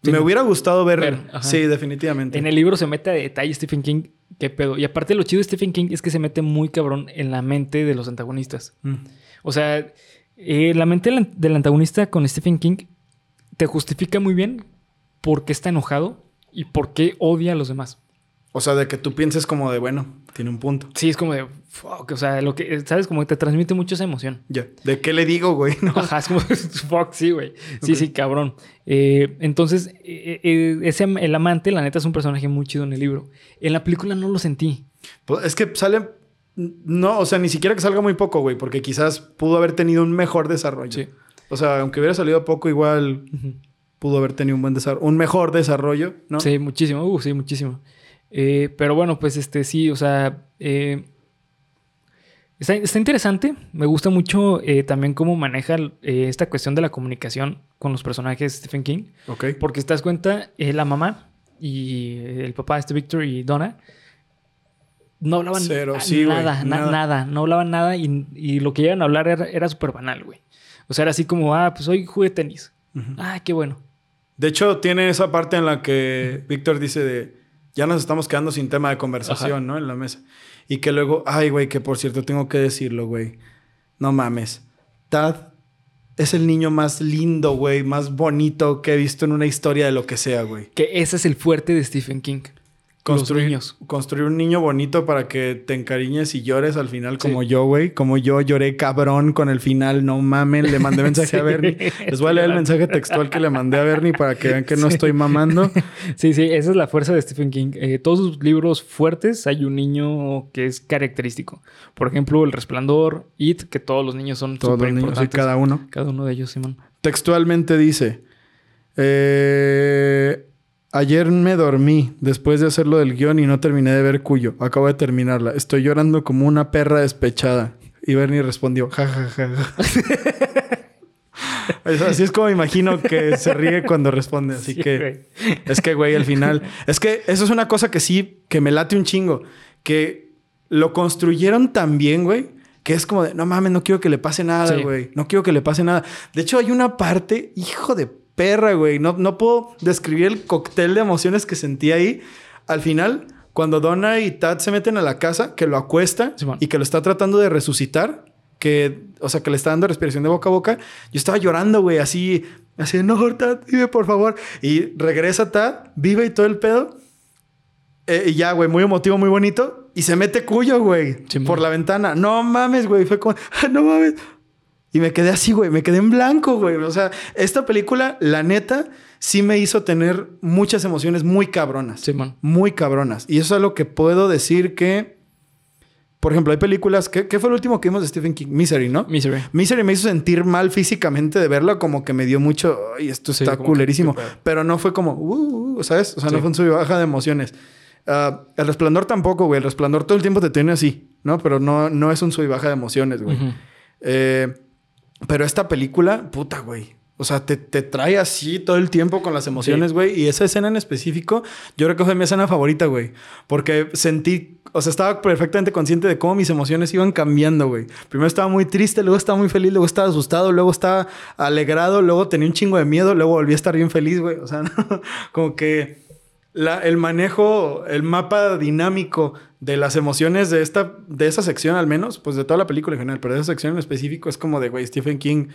Sí. Me hubiera gustado ver. Sí, definitivamente. En el libro se mete a detalle Stephen King. ¿Qué pedo? Y aparte lo chido de Stephen King es que se mete muy cabrón en la mente de los antagonistas. Mm. O sea, eh, la mente del, del antagonista con Stephen King te justifica muy bien por qué está enojado y por qué odia a los demás. O sea, de que tú pienses como de, bueno, tiene un punto. Sí, es como de, fuck, o sea, lo que, ¿sabes? Como que te transmite mucho esa emoción. Ya. ¿De qué le digo, güey? (laughs) No. Ajá, es como, (laughs) fuck, sí, güey. Sí, sí, cabrón. Eh, entonces, eh, eh, ese, el amante, la neta, es un personaje muy chido en el libro. En la película no lo sentí. Pues es que sale. No, o sea, ni siquiera que salga muy poco, güey, porque quizás pudo haber tenido un mejor desarrollo. Sí. O sea, aunque hubiera salido poco, igual pudo haber tenido un buen desarrollo, un mejor desarrollo, ¿no? Sí, muchísimo. Uh, sí, muchísimo. Eh, pero bueno, pues este sí, o sea. eh, está, está interesante. Me gusta mucho eh, también cómo maneja esta cuestión de la comunicación con los personajes de Stephen King. Ok. Porque te das cuenta, la mamá y el papá, este Victor y Donna, no hablaban Cero, sí, nada, na- nada. nada, No hablaban nada y, y lo que llegan a hablar era, era súper banal, güey. O sea, era así como, ah, pues hoy jugué tenis. Ah, qué bueno. De hecho, tiene esa parte en la que Víctor dice de ya nos estamos quedando sin tema de conversación, Ajá. ¿no? En la mesa. Y que luego, ay, güey, que por cierto tengo que decirlo, güey. No mames. Tad es el niño más lindo, güey, más bonito que he visto en una historia de lo que sea, güey. Que ese es el fuerte de Stephen King. Construir, Los niños. construir un niño bonito para que te encariñes y llores al final como Sí. yo, güey. Como yo lloré cabrón con el final. No mamen, le mandé (laughs) mensaje a. Bernie. Les voy a leer el mensaje textual que le mandé a Bernie para que vean que no estoy mamando. Sí, sí, esa es la fuerza de Stephen King. Eh, todos sus libros fuertes hay un niño que es característico. Por ejemplo, El Resplandor, It, que todos los niños son Todos los niños, cada uno. Cada uno de ellos, Simón. Textualmente dice: eh, Ayer me dormí después de hacerlo del guion y no terminé de ver Cuyo. Acabo de terminarla. Estoy llorando como una perra despechada. Y Bernie respondió: Ja, ja, ja. ja". (laughs) Es- Así es como me imagino que se ríe cuando responde. Así (laughs) Sí, que. güey. Es que, güey, al final. Es que eso es una cosa que sí, que me late un chingo. Que lo construyeron tan bien, güey. Que es como de, no mames, no quiero que le pase nada, Sí. güey. No quiero que le pase nada. De hecho, hay una parte, hijo de perra, güey. No, no puedo describir el cóctel de emociones que sentí ahí. Al final, cuando Donna y Tad se meten a la casa, que lo acuesta y que lo está tratando de resucitar, que, o sea, que le está dando respiración de boca a boca, yo estaba llorando, güey, así, así, no, Tad, vive, por favor. Y regresa Tad, vive y todo el pedo. Eh, y ya, güey, muy emotivo, muy bonito. Y se mete cuyo, güey, Simón. por la ventana. No mames, güey, fue como, "Ah, no mames. Y me quedé así, güey, me quedé en blanco, güey. O sea, esta película, la neta, sí me hizo tener muchas emociones muy cabronas. Simón. Muy cabronas. Y eso es lo que puedo decir que, por ejemplo, hay películas, ¿qué, qué fue el último que vimos de Stephen King? Misery, ¿no? Misery. Misery me hizo sentir mal físicamente de verla, como que me dio mucho, ay, esto Sí, está que, culerísimo. Pero no fue como, uh, uh, ¿sabes? O sea, no Sí. fue un sub y baja de emociones. Ah, el resplandor tampoco, güey. El resplandor todo el tiempo te tiene así, ¿no? Pero no, no es un sub y baja de emociones, güey. Eh, pero esta película, puta, güey. O sea, te, te trae así todo el tiempo con las emociones, güey. Y esa escena en específico, yo creo que fue mi escena favorita, güey. Porque sentí, o sea, estaba perfectamente consciente de cómo mis emociones iban cambiando, güey. Primero estaba muy triste, luego estaba muy feliz, luego estaba asustado, luego estaba alegrado, luego tenía un chingo de miedo, luego volví a estar bien feliz, güey. O sea, no, (laughs) como que la- el manejo, el mapa dinámico de las emociones de esta, de esa sección al menos, pues de toda la película en general, pero de esa sección en específico es como de, güey, Stephen King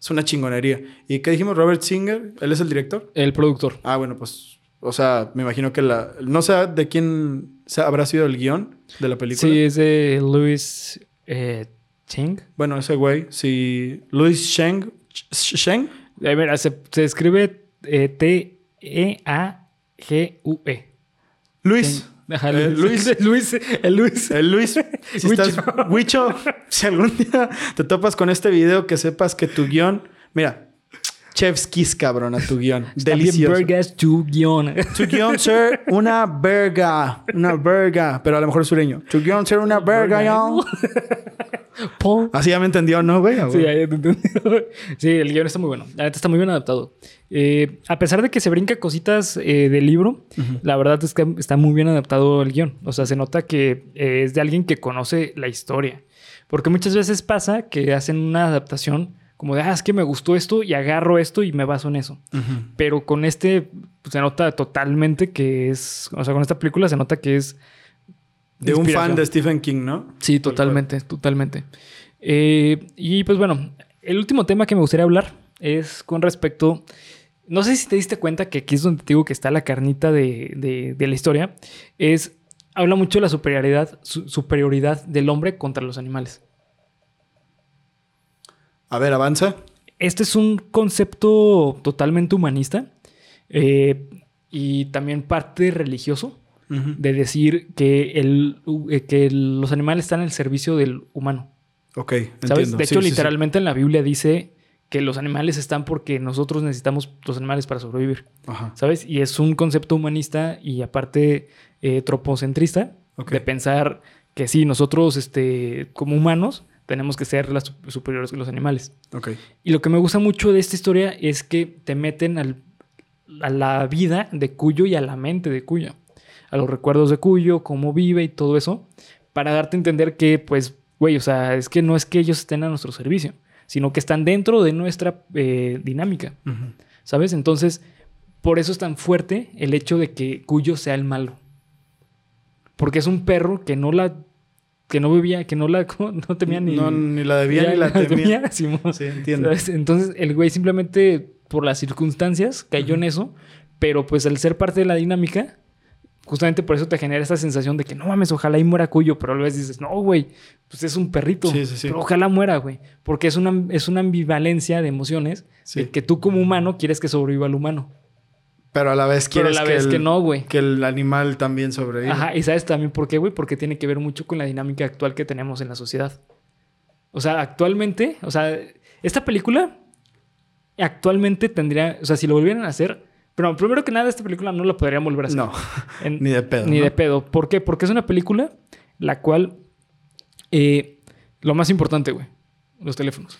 Es una chingonería. ¿Y qué dijimos? Robert Singer, ¿él es el director? El productor. Ah, bueno, pues, o sea, me imagino que la... No sé de quién habrá sido el guion de la película. Sí, es de Louis eh, Cheng. Bueno, ese güey, sí. Louis Sheng. Sh- Sheng. A ver, se, se escribe eh, T-E-A-G-U-E. Luis. Ajá, Eh, Luis. (laughs) Luis. El Luis. El Luis, (laughs) si estás, Huicho, si algún día te topas con este video, que sepas que tu guion, mira, chef's kiss, cabrón, a tu guion. También Delicioso. Tu guion. Tu guion ser una verga, una verga, pero a lo mejor es sureño. Tu guion ser una verga, yo. Paul. Así ya me entendió, ¿no, güey? Sí, ya te entendí. Sí, el guion está muy bueno. La neta está muy bien adaptado. Eh, a pesar de que se brinca cositas eh, del libro, la verdad es que está muy bien adaptado el guion. O sea, se nota que eh, es de alguien que conoce la historia. Porque muchas veces pasa que hacen una adaptación como de, ah, es que me gustó esto y agarro esto y me baso en eso. Pero con este pues, se nota totalmente que es, o sea, con esta película se nota que es... De un fan de Stephen King, ¿no? Sí, totalmente, totalmente. Eh, y pues bueno, el último tema que me gustaría hablar es con respecto. No sé si te diste cuenta que aquí es donde te digo que está la carnita de, de- de la historia. Es. Habla mucho de la superioridad, su- superioridad del hombre contra los animales. A ver, avanza. Este es un concepto totalmente humanista eh, y también parte religioso de decir que, el, eh, que los animales están al servicio del humano. Ok, ¿Sabes? entiendo. De Sí, hecho, sí, sí. literalmente en la Biblia dice que los animales están porque nosotros necesitamos los animales para sobrevivir. Ajá. ¿Sabes? Y es un concepto humanista y aparte eh, tropocentrista de pensar que sí, nosotros este, como humanos tenemos que ser las sup- superiores que los animales. Ok. Y lo que me gusta mucho de esta historia es que te meten al- a la vida de Cuyo y a la mente de Cuyo. A los recuerdos de Cuyo, cómo vive y todo eso. Para darte a entender que, pues, güey, o sea, es que no es que ellos estén a nuestro servicio, sino que están dentro de nuestra eh, dinámica. ¿Sabes? Entonces, por eso es tan fuerte el hecho de que Cuyo sea el malo. Porque es un perro que no la. Que no bebía, que no la. (laughs) no temía ni. No, ni la debía ni la temía. (laughs) Simón. Sí, entiendo. ¿Sabes? Entonces, el güey simplemente, por las circunstancias, cayó en eso. Pero pues al ser parte de la dinámica, justamente por eso te genera esa sensación de que no mames, ojalá y muera Cuyo. Pero a la vez dices, no, güey, pues es un perrito. Sí, sí, sí. Pero ojalá muera, güey. Porque es una, es una ambivalencia de emociones de que tú como humano quieres que sobreviva el humano. Pero a la vez Pero a quieres la vez el, que no, güey. que el animal también sobreviva. Ajá, y sabes también por qué, güey, porque tiene que ver mucho con la dinámica actual que tenemos en la sociedad. O sea, actualmente, o sea, esta película actualmente tendría, o sea, si lo volvieran a hacer, pero primero que nada, esta película no la podrían volver a hacer. No, (laughs) En- (laughs) ni de pedo. Ni ¿no? de pedo. ¿Por qué? Porque es una película la cual, eh, lo más importante, güey, los teléfonos.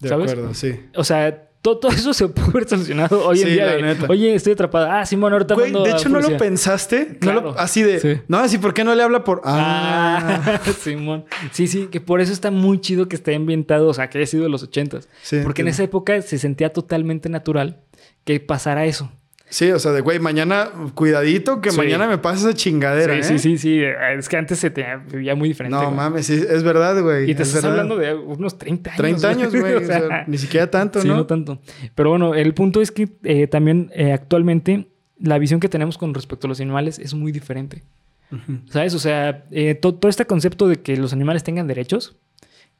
De ¿sabes? acuerdo, sí. O sea, todo, todo eso se (laughs) pudo haber solucionado hoy en Sí, día. de. Oye, estoy atrapada. Ah, Simón, ahorita Güey, de hecho no lo policía". pensaste. No lo- así de. Sí. No, así, ¿por qué no le habla por.? Ah. Ah, (laughs) Simón. Sí, sí, que por eso está muy chido que esté ambientado, o sea, que haya sido de los ochentas. Sí, Porque en esa época se sentía totalmente natural que pasara eso. Sí, o sea, de güey, mañana, cuidadito, que Sí. mañana me pasa esa chingadera. sí, ¿eh? sí, sí, sí. Es que antes se te vivía muy diferente. No güey. mames, sí, es verdad, güey. Y te es estás verdad. hablando de unos 30 años. 30 años, güey. (laughs) O sea, ni siquiera tanto, sí, ¿no? no tanto. Pero bueno, el punto es que eh, también eh, actualmente la visión que tenemos con respecto a los animales es muy diferente. ¿Sabes? O sea, eh, to- todo este concepto de que los animales tengan derechos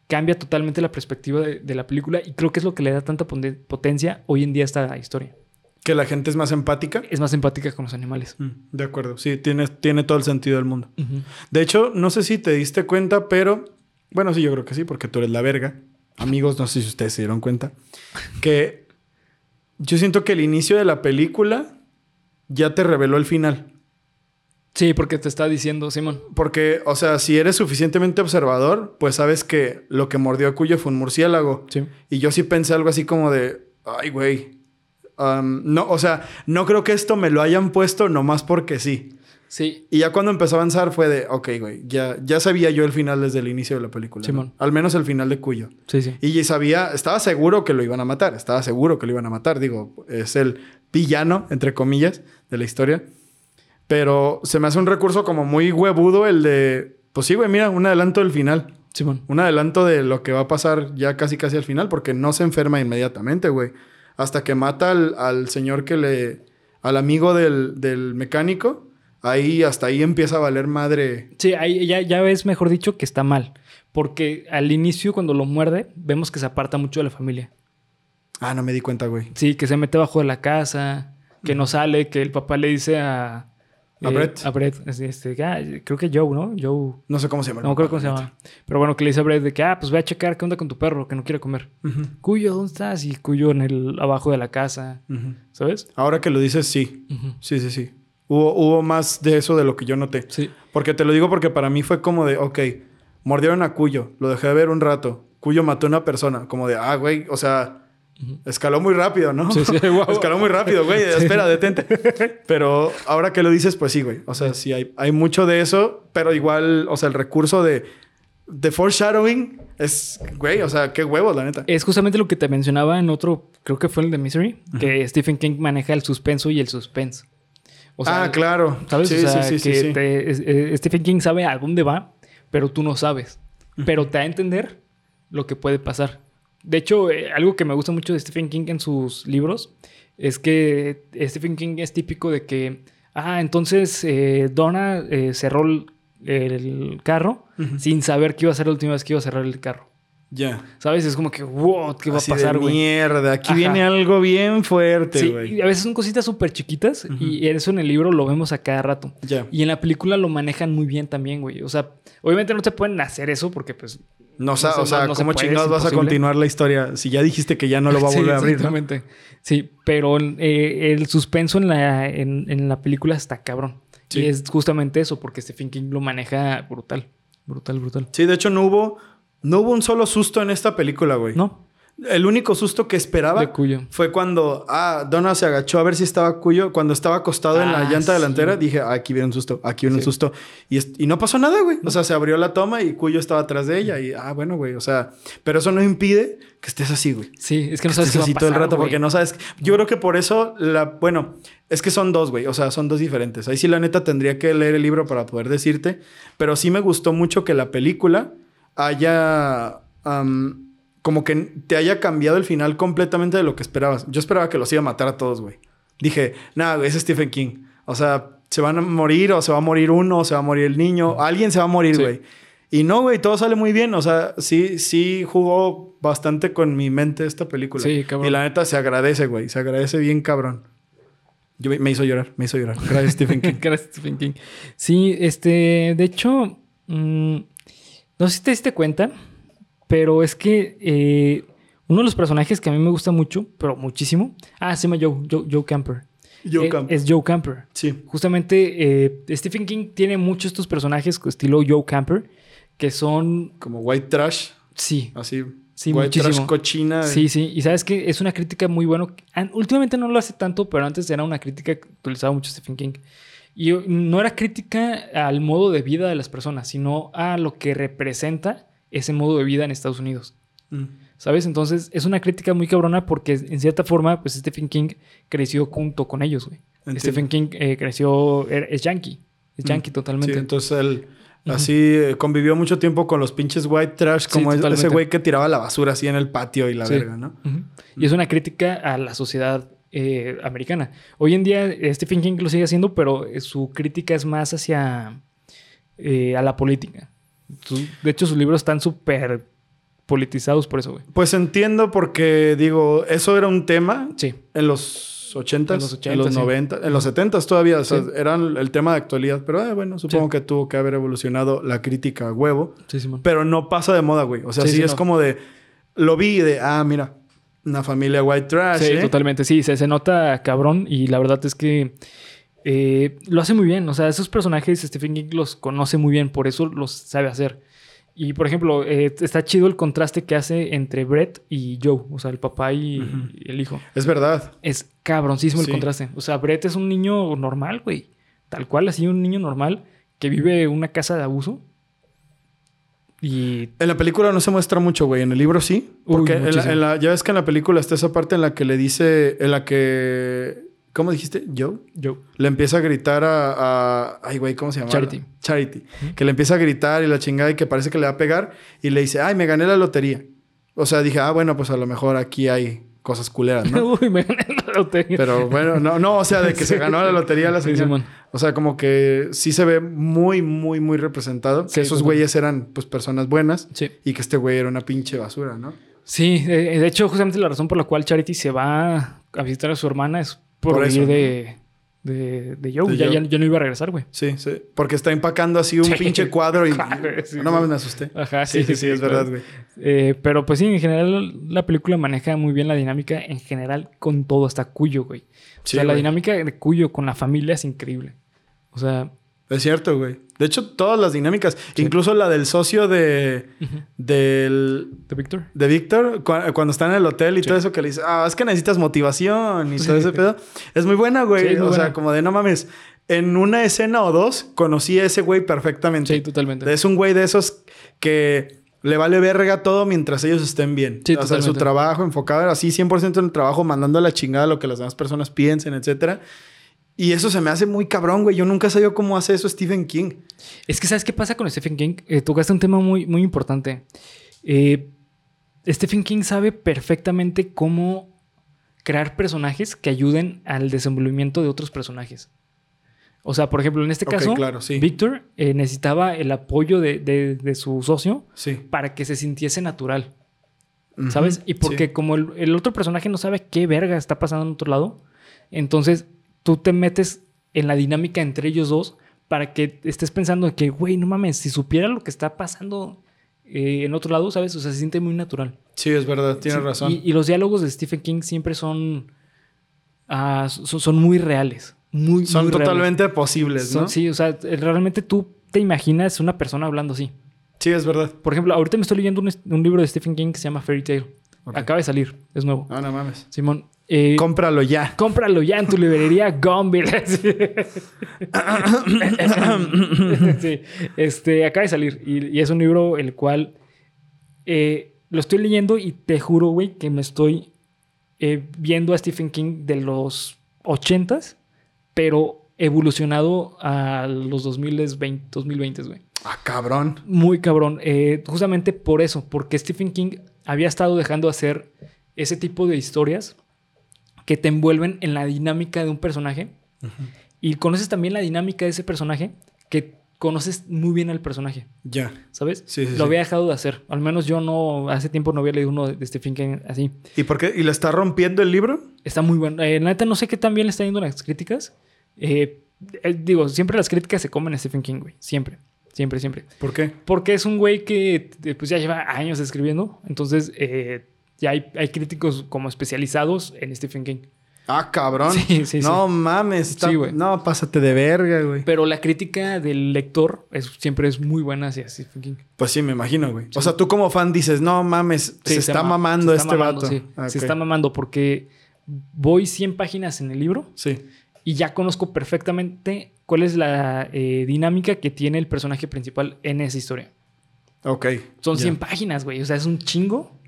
cambia totalmente la perspectiva de, de la película y creo que es lo que le da tanta potencia hoy en día a esta historia. Que la gente es más empática. Es más empática con los animales. Mm, De acuerdo, sí, tiene, tiene todo el sentido del mundo. De hecho, no sé si te diste cuenta, pero bueno, sí, yo creo que sí, porque tú eres la verga. Amigos, no sé si ustedes se dieron cuenta. Que yo siento que el inicio de la película ya te reveló el final. Sí, porque te está diciendo, Simón. Porque, o sea, si eres suficientemente observador, pues sabes que lo que mordió a Cuyo fue un murciélago. Sí. Y yo sí pensé algo así como de, ay, güey. Um, no, o sea, no creo que esto me lo hayan puesto nomás porque sí. Sí. Y ya cuando empezó a avanzar fue de, ok, güey, ya, ya sabía yo el final desde el inicio de la película. ¿no? Simón. Al menos el final de Cuyo. Sí, sí. Y ya sabía, estaba seguro que lo iban a matar, estaba seguro que lo iban a matar. Digo, es el villano, entre comillas, de la historia. Pero se me hace un recurso como muy huevudo el de, pues sí, güey, mira, un adelanto del final. Simón. Un adelanto de lo que va a pasar ya casi casi al final, porque no se enferma inmediatamente, güey. Hasta que mata al, al señor que le. al amigo del, del mecánico. Ahí, hasta ahí empieza a valer madre. Sí, ahí ya, ya ves, mejor dicho, que está mal. Porque al inicio, cuando lo muerde, vemos que se aparta mucho de la familia. Ah, no me di cuenta, güey. Sí, que se mete bajo de la casa, que no sale, que el papá le dice a... ¿A Brett? A Brett. Este, ah, creo que Joe, ¿no? Joe... No sé cómo se llama. No creo cómo se la llama. Pero bueno, que le dice a Brett de que, ah, pues ve a checar qué onda con tu perro, que no quiere comer. Cuyo, ¿dónde estás? Y Cuyo en el abajo de la casa. ¿sabes? Ahora que lo dices, sí. Sí, sí, sí. Hubo, hubo más de eso de lo que yo noté. Sí. Porque te lo digo porque para mí fue como de, ok, mordieron a Cuyo, lo dejé de ver un rato. Cuyo mató a una persona. Como de, ah, güey, o sea, escaló muy rápido, ¿no? Sí, sí, (laughs) guau. escaló muy rápido, güey. (laughs) Espera, detente. Pero ahora que lo dices, pues sí, güey. O sea, sí hay, hay mucho de eso, pero igual, o sea, el recurso de, de foreshadowing es, güey, o sea, qué huevos, la neta. Es justamente lo que te mencionaba en otro, creo que fue el de Misery, que Stephen King maneja el suspenso y el suspense. O sea, ah, claro. ¿Sabes? Sí, o sea, sí, sí, que te- eh, Stephen King sabe a dónde va, pero tú no sabes. Pero te da a entender lo que puede pasar. De hecho, eh, algo que me gusta mucho de Stephen King en sus libros es que Stephen King es típico de que, ah, entonces eh, Donna eh, cerró el, el carro sin saber que iba a ser la última vez que iba a cerrar el carro. Ya. ¿Sabes? Es como que, wow, ¿qué va Así a pasar, güey? mierda. Aquí Ajá. viene algo bien fuerte, Sí, güey. y a veces son cositas súper chiquitas y eso en el libro lo vemos a cada rato. Ya. Y en la película lo manejan muy bien también, güey. O sea, obviamente no se pueden hacer eso porque, pues. No, sa- No o sea, no- se ¿cómo puede, chingados vas a continuar la historia si ya dijiste que ya no lo va a (laughs) Sí, volver a abrir, ¿no? exactamente. Sí, pero eh, el suspenso en la, en, en la película está cabrón. Sí. Y es justamente eso, porque Stephen King lo maneja brutal. Brutal, brutal. Sí, de hecho no hubo, no hubo un solo susto en esta película, güey. ¿No? El único susto que esperaba De Cuyo. fue cuando, ah, Donna se agachó a ver si estaba Cuyo. Cuando estaba acostado en la Ah, llanta sí. delantera, dije, ah, aquí viene un susto, aquí viene un susto. Y, es- y no pasó nada, güey. O sea, se abrió la toma y Cuyo estaba atrás de ella. Y, ah, bueno, güey. O sea, pero eso no impide que estés así, güey. Sí, es que no Que sabes estés qué va a así todo el rato güey. porque no sabes. Yo creo que por eso, la, bueno, es que son dos, güey. O sea, son dos diferentes. Ahí sí, la neta, tendría que leer el libro para poder decirte. Pero sí me gustó mucho que la película haya. Como que te haya cambiado el final completamente de lo que esperabas. Yo esperaba que los iba a matar a todos, güey. Dije, nada, es Stephen King. O sea, se van a morir, o se va a morir uno, o se va a morir el niño, alguien se va a morir, Sí. güey. Y no, güey, todo sale muy bien. O sea, sí, sí jugó bastante con mi mente esta película. Sí, cabrón. Y la neta se agradece, güey. Se agradece bien cabrón. Yo, me- me hizo llorar, me hizo llorar. Gracias, Stephen King. (laughs) Gracias, Stephen King. Sí, este, de hecho, mm, no sé si te diste cuenta, pero es que eh, uno de los personajes que a mí me gusta mucho, pero muchísimo, ah, se llama Joe, Joe, Joe Camper. Joe Eh, Camper. Es Joe Camper. Sí. Justamente, eh, Stephen King tiene muchos estos personajes estilo Joe Camper, que son, Como white trash. sí, Así. Sí, white trash muchísimo. cochina. Sí, sí. Y sabes que es una crítica muy buena. Últimamente no lo hace tanto, pero antes era una crítica que utilizaba mucho Stephen King. Y no era crítica al modo de vida de las personas, sino a lo que representa ese modo de vida en Estados Unidos. Mm. ¿Sabes? Entonces es una crítica muy cabrona porque en cierta forma, pues Stephen King creció junto con ellos, güey. Entiendo. Stephen King eh, creció, er- es yankee. Es yankey Sí, totalmente. entonces él así eh, convivió mucho tiempo con los pinches white trash, como es- ese güey que tiraba la basura así en el patio y la Sí. verga, ¿no? Y es una crítica a la sociedad eh, americana. Hoy en día Stephen King lo sigue haciendo, pero su crítica es más hacia eh, a la política. De hecho, sus libros están súper politizados por eso, güey. Pues entiendo porque, digo, eso era un tema Sí. en los 80, En los en 80, los sí. 90, en los 70 todavía, o sea, Sí. eran el tema de actualidad, pero eh, bueno, supongo Sí. que tuvo que haber evolucionado la crítica a huevo, pero no pasa de moda, güey. O sea, Sí, es no. como de, lo vi de, ah, mira, una familia white trash, Sí, ¿eh? totalmente. Sí, se, se nota cabrón y la verdad es que eh, lo hace muy bien. O sea, esos personajes Stephen King los conoce muy bien, por eso los sabe hacer. Y, por ejemplo, eh, está chido el contraste que hace entre Brett y Joe, o sea, el papá y Ujú. y el hijo. Es verdad. Es cabroncísimo Sí. el contraste. O sea, Brett es un niño normal, güey. Tal cual, así un niño normal que vive una casa de abuso. Y En la película no se muestra mucho, güey. En el libro sí. Uy, Porque en la- en la- ya ves que en la película está esa parte en la que le dice, en la que ¿Cómo dijiste? ¿Joe? Joe. Le empieza a gritar a... a- ay, güey, ¿cómo se llama? Charity. Charity. Que le empieza a gritar y la chingada y que parece que le va a pegar. Y le dice, ay, me gané la lotería. O sea, dije, ah, bueno, pues a lo mejor aquí hay cosas culeras, ¿no? (laughs) Uy, me gané la lotería. Pero bueno, no, no, o sea, de que se ganó la lotería la Sí, señora. Simón. O sea, como que sí se ve muy, muy, muy representado. Sí, que esos güeyes eran, pues, personas buenas. Sí. Y que este güey era una pinche basura, ¿no? Sí, de hecho, justamente la razón por la cual Charity se va a visitar a su hermana es por, Por eso, de, de, de Joe. De ya, Joe. ya- ya no iba a regresar, güey. Sí, sí. Porque está empacando así un Sí. pinche cuadro y... (laughs) Sí, no mames, me asusté. Ajá, Sí, sí, sí, es verdad, güey. Eh, pero pues sí, en general la película maneja muy bien la dinámica en general con todo, hasta Cuyo, güey. O sea, la dinámica de Cuyo con la familia es increíble. O sea, Es cierto, güey. De hecho, todas las dinámicas, incluso la del socio de... del... de Víctor. De Víctor, cu- cuando está en el hotel y todo eso que le dice, ah, es que necesitas motivación y todo ese pedo. Es muy buena, güey. Sí, es muy o sea, como de no mames. En una escena o dos conocí a ese güey perfectamente. Sí, totalmente. Es un güey de esos que le vale verga todo mientras ellos estén bien. Sí, o sea, su trabajo enfocado así 100% en el trabajo, mandando a la chingada lo que las demás personas piensen, etcétera. Y eso se me hace muy cabrón, güey. Yo nunca sabido cómo hace eso Stephen King. Es que, ¿sabes qué pasa con Stephen King? Eh, tocaste un tema muy, muy importante. Eh, Stephen King sabe perfectamente cómo crear personajes que ayuden al desenvolvimiento de otros personajes. O sea, por ejemplo, en este caso, claro, sí. Víctor eh, necesitaba el apoyo de, de- de su socio Sí. para que se sintiese natural, ¿sabes? Y porque sí. como el, el otro personaje no sabe qué verga está pasando en otro lado, entonces tú te metes en la dinámica entre ellos dos para que estés pensando que, güey, no mames, si supiera lo que está pasando eh, en otro lado, ¿sabes? O sea, se siente muy natural. Sí, es verdad. Tienes Sí, razón. Y, y los diálogos de Stephen King siempre son, ah, son, son muy reales. Muy, Son muy reales. totalmente posibles, Son- ¿no? Sí, o sea, realmente tú te imaginas una persona hablando así. Sí, es verdad. Por ejemplo, ahorita me estoy leyendo un, un libro de Stephen King que se llama Fairy Tail. Ok. Acaba de salir, es nuevo. No, no mames. Simón, eh, Cómpralo ya. cómpralo ya en tu librería (laughs) (laughs) sí, este, acaba de salir y, y es un libro el cual eh, lo estoy leyendo y te juro, güey, que me estoy eh, viendo a Stephen King de los 80s, pero evolucionado a los 2020, 2020 güey. Ah, cabrón. Muy cabrón. Eh, justamente por eso, porque Stephen King había estado dejando de hacer ese tipo de historias que te envuelven en la dinámica de un personaje y conoces también la dinámica de ese personaje que conoces muy bien al personaje, Ya. ¿sabes? Sí, sí, Lo sí. había dejado de hacer. Al menos yo no, hace tiempo no había leído uno de Stephen King así. ¿Y por qué? ¿Y le está rompiendo el libro? Está muy bueno. Eh, la neta, no sé qué tan bien le está yendo las críticas. Eh, eh, digo, siempre las críticas se comen a Stephen King, güey. Siempre. Siempre, siempre. ¿Por qué? Porque es un güey que eh, pues ya lleva años escribiendo. Entonces, eh, ya hay, hay críticos como especializados en Stephen King. Ah, cabrón. Sí, sí, no mames. está- Sí, güey. No, pásate de verga, güey. Pero la crítica del lector es, siempre es muy buena hacia Stephen King. Pues sí, me imagino, güey. O sea, tú como fan dices, no mames, Sí, se está ma- mamando se está este vato. sí. Se está mamando porque voy 100 páginas en el libro Sí. y ya conozco perfectamente cuál es la eh, dinámica que tiene el personaje principal en esa historia. Ok. Son. 100 páginas, güey. O sea, es un chingo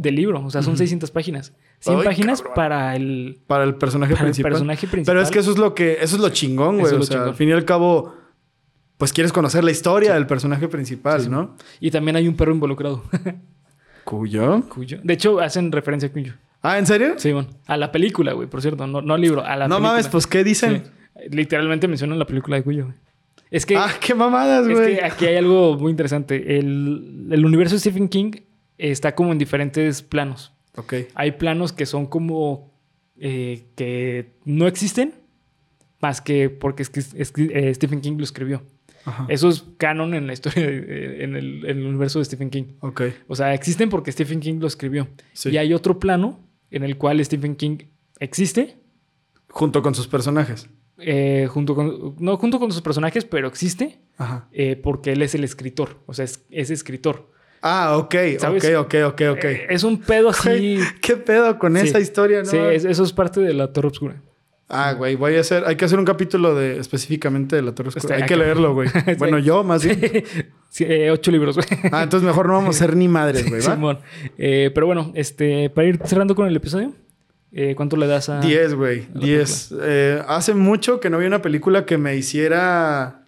de libro. O sea, son Ujú. 600 páginas. 100 Ay, páginas cabrón. para el, Para el personaje para el principal. personaje principal. Pero es que eso es lo que, eso es lo chingón, güey. Eso es O lo sea, chingón. al fin y al cabo, pues quieres conocer la historia del personaje principal, Sí. ¿no? Y también hay un perro involucrado. (laughs) ¿Cuyo? Cuyo. De hecho, hacen referencia a Cuyo. Ah, ¿en serio? Sí, bueno. A la película, güey, por cierto. No, no al libro, a la no película. mames, pues ¿qué dicen? Sí. Literalmente mencionan la película de Cuyo, güey. Es que, Ah, qué mamadas, es güey. que aquí hay algo muy interesante. El, el universo de Stephen King está como en diferentes planos. Hay planos que son como eh, que no existen, más que porque es que, es que, eh, Stephen King lo escribió. Ajá. Eso es canon en la historia, de- eh, en, el, en el universo de Stephen King. Ok. O sea, existen porque Stephen King lo escribió. Sí. Y hay otro plano en el cual Stephen King existe, Junto con sus personajes. eh, junto con, no junto con sus personajes, pero existe Ajá. porque él es el escritor, o sea, es, es escritor. Ah, ok, ¿Sabes? ok, ok, ok, ok. Eh, es un pedo así. ¿Qué pedo con Sí. esa historia, no? Sí, es- eso es parte de la Torre Oscura. Ah, güey, voy a hacer, hay que hacer un capítulo de específicamente de la Torre Oscura. Hay que leerlo, güey. (laughs) Sí. Bueno, yo más bien. (laughs) Sí, eh, ocho libros, güey. Ah, entonces mejor no vamos a ser ni madres, güey, ¿va? Simón. Eh, pero bueno, este, para ir cerrando con el episodio, Eh, ¿Cuánto le das a...? 10, güey. la 10. Eh, hace mucho que no vi una película que me hiciera...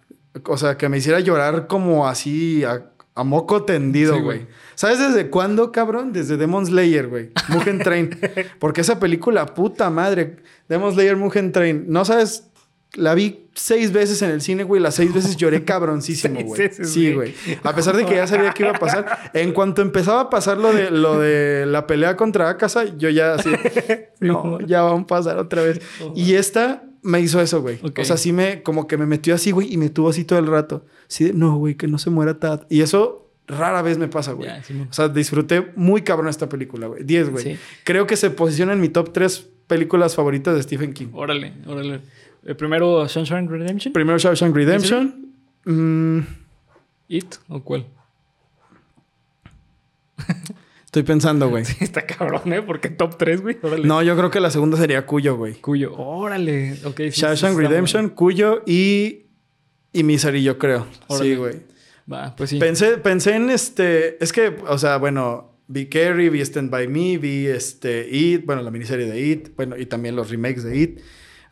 O sea, que me hiciera llorar como así a, a moco tendido, Sí, güey. ¿Sabes desde cuándo, cabrón? Desde Demon Slayer, güey. Mugen Train. (laughs) Porque esa película, puta madre. Demon Slayer, Mugen Train. No sabes... La vi seis veces en el cine, güey. Las seis veces lloré (laughs) cabroncísimo, güey. Sí, güey. güey. A pesar de que ya sabía que iba a pasar. En cuanto empezaba a pasar lo de, lo de la pelea contra Akasa, yo ya así... (laughs) No, ya van a pasar otra vez. Y esta me hizo eso, güey. O sea, sí me... Como que me metió así, güey. Y me tuvo así todo el rato. Así de, no, güey, que no se muera Tad. Y eso rara vez me pasa, güey. O sea, disfruté muy cabrón esta película, güey. 10, güey. Sí. Creo que se posiciona en mi top 3 películas favoritas de Stephen King. Órale, órale. Eh, primero, Sunshine Redemption. Primero Shawshank Redemption. Mm, ¿It o cuál? (laughs) estoy pensando, güey. Sí, está cabrón, ¿eh? Porque top 3, güey. Órale. No, yo creo que la segunda sería Cuyo, güey. Cuyo. Órale. Ok. sí, Shawshank Redemption, Cuyo y... Y Misery, yo creo. Órale. Sí, güey. Va, pues sí. Pensé, pensé en este... Es que, o sea, bueno... Vi Carrie, vi Stand By Me, vi este It, bueno, la miniserie de It, bueno, y también los remakes de It.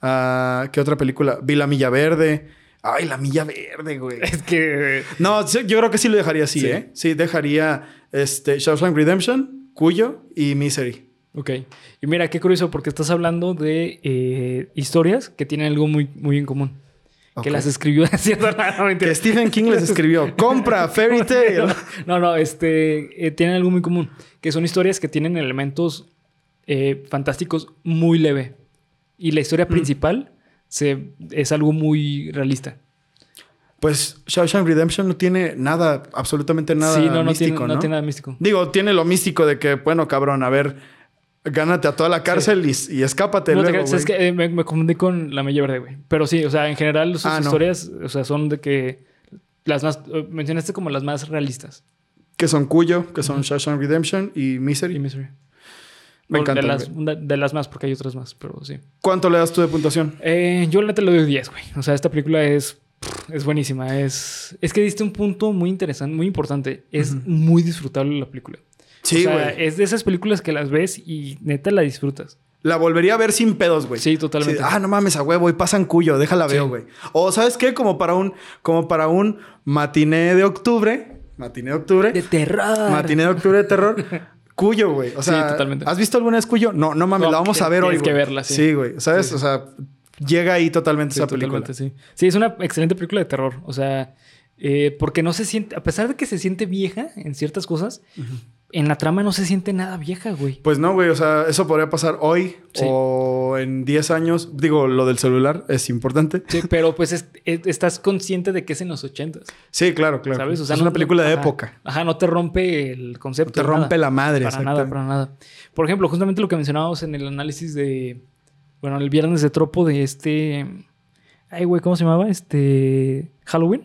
Ah, ¿Qué otra película? Vi La Milla Verde. Ay, La Milla Verde, güey. Es que... No, yo creo que sí lo dejaría así, Sí. ¿eh? Sí, dejaría este, Shawshank Redemption, Cuyo y Misery. Ok. Y mira, qué curioso, porque estás hablando de eh, historias que tienen algo muy, muy en común. Que las escribió (laughs) haciendo Que Stephen King les escribió, compra Fairy (laughs) Tale. No, no, este eh, tienen algo muy común, que son historias que tienen elementos eh, fantásticos muy leve. Y la historia principal se, es algo muy realista. Pues Shawshank Redemption no tiene nada, absolutamente nada sí, no, no, místico, tiene, ¿no? no tiene nada místico. Digo, tiene lo místico de que, bueno, cabrón, a ver, gánate a toda la cárcel y, y escápate No luego, es que eh, me, me confundí con la Mella Verde, güey. Pero sí, o sea, en general sus Ah, historias, o sea, son de que las más, eh, mencionaste como las más realistas. Que son Cuyo, que son Shawshank Redemption y Misery. Y Misery. Me O encanta. De las, de más, porque hay otras más, pero sí. ¿Cuánto le das tú de puntuación? Eh, yo la neta le doy 10, güey. O sea, esta película es, es buenísima. Es, es que diste un punto muy interesante, muy importante. Es muy disfrutable la película. Sí, O güey. sea, es de esas películas que las ves y neta la disfrutas. La volvería a ver sin pedos, güey. Sí, totalmente. Sí, ah, no mames, a huevo, y pasan cuyo, déjala Sí. veo, güey. O, ¿sabes qué? Como para un, como para un matiné de octubre. Matiné de octubre. terror. Matiné de octubre de terror. (laughs) Cuyo, güey. O sea, Sí, totalmente. ¿has visto alguna vez Cuyo? No, no mames, No, la vamos a ver hoy, tienes que verla, sí. Sí, güey. ¿Sabes? Sí, sí. O sea, llega ahí totalmente Sí, esa película. totalmente, sí. Sí, es una excelente película de terror. O sea, eh, porque no se siente, a pesar de que se siente vieja en ciertas cosas, en la trama no se siente nada vieja, güey. Pues no, güey. O sea, eso podría pasar hoy Sí. o en 10 años. Digo, lo del celular es importante. Sí, pero pues es- es- estás consciente de que es en los ochentas, Sí, claro, claro. ¿sabes? O sea, es no- una película de ajá. época. Ajá, no te rompe el concepto. Te de rompe nada. la madre, Para nada, para nada. Por ejemplo, justamente lo que mencionábamos en el análisis de. Bueno, el viernes de tropo de este. Ay, güey, ¿cómo se llamaba? Este. Halloween.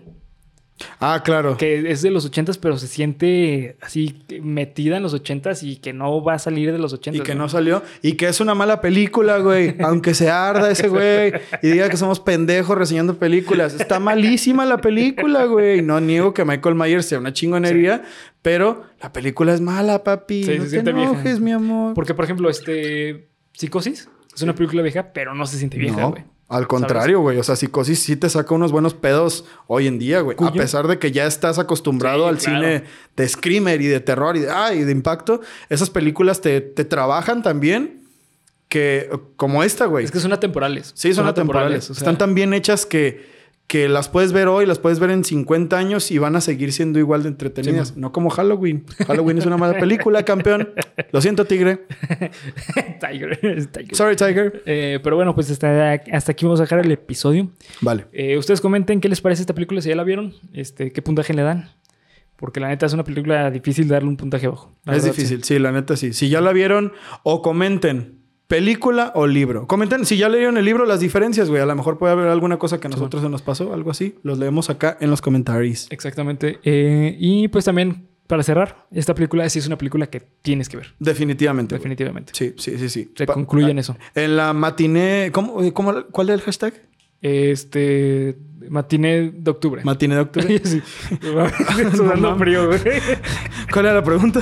Ah, claro. Que es de los ochentas, pero se siente así metida en los ochentas y que no va a salir de los ochentas. Y que no salió. Y que es una mala película, güey. (laughs) Aunque se arda ese güey. Y diga que somos pendejos reseñando películas. Está malísima la película, güey. No niego que Michael Myers sea una chingonería. Pero la película es mala, papi. Sí, se no te siente vieja. enojes, mi amor. Porque, por ejemplo, este. Psicosis es una película vieja, pero no se siente vieja, no, güey. Al contrario, güey. O sea, Psicosis sí te saca unos buenos pedos hoy en día, güey. A pesar de que ya estás acostumbrado Sí, al claro. cine de screamer y de terror y de, ah, y de impacto. Esas películas te, te trabajan también que... Como esta, güey. Es que son atemporales. Sí, son, atemporales. o sea, Están tan bien hechas que, que las puedes ver hoy, las puedes ver en 50 años y van a seguir siendo igual de entretenidas. no como Halloween. Halloween es una mala película, campeón. Lo siento, Tigre. (laughs) Tiger. Tiger. Sorry, Tiger. Eh, pero bueno, pues hasta, hasta aquí vamos a dejar el episodio. Vale. Eh, ustedes comenten qué les parece esta película, si ya la vieron, este, qué puntaje le dan. Porque la neta es una película difícil darle un puntaje bajo. Es verdad, difícil, sí. la neta sí. Si ya la vieron, o comenten. ¿Película o libro? Comenten si ya leyeron el libro las diferencias, güey. A lo mejor puede haber alguna cosa que a nosotros se nos pasó, algo así. Los leemos acá en los comentarios. Exactamente. Eh, y pues también, para cerrar, esta película sí es una película que tienes que ver. Definitivamente. güey. Definitivamente. Sí, sí, sí, sí. Se Pa- concluye en eso. En la matiné... ¿cómo, cómo, ¿Cuál es el hashtag? Este. Matiné de octubre. Matiné de octubre. (laughs) sí. (laughs) Sudando No frío, güey. ¿Cuál era la pregunta?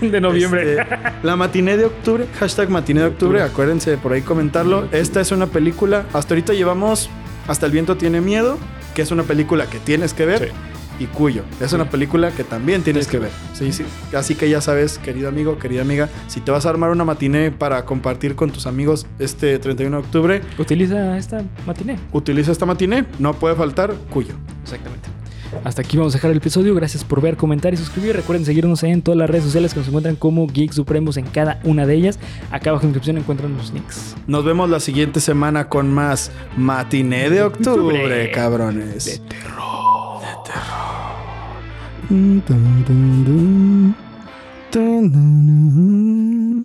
De noviembre. Este, la matiné de octubre, hashtag matiné de octubre, acuérdense de por ahí comentarlo. Esta es una película, hasta ahorita llevamos Hasta el viento tiene miedo, que es una película que tienes que ver. Sí. Y Cuyo, es una película que también tienes que ver. Sí, sí. Así que ya sabes, querido amigo, querida amiga, si te vas a armar una matiné para compartir con tus amigos este 31 de octubre, Utiliza esta matiné. utiliza esta matiné, no puede faltar Cuyo. Exactamente. Hasta aquí vamos a dejar el episodio. Gracias por ver, comentar y suscribir. Recuerden seguirnos en todas las redes sociales que nos encuentran como Geek Supremos en cada una de ellas. Acá abajo en la descripción encuentran los links. Nos vemos la siguiente semana con más matiné de octubre, cabrones. De terror. Dun, dun. Dun, dun, dun,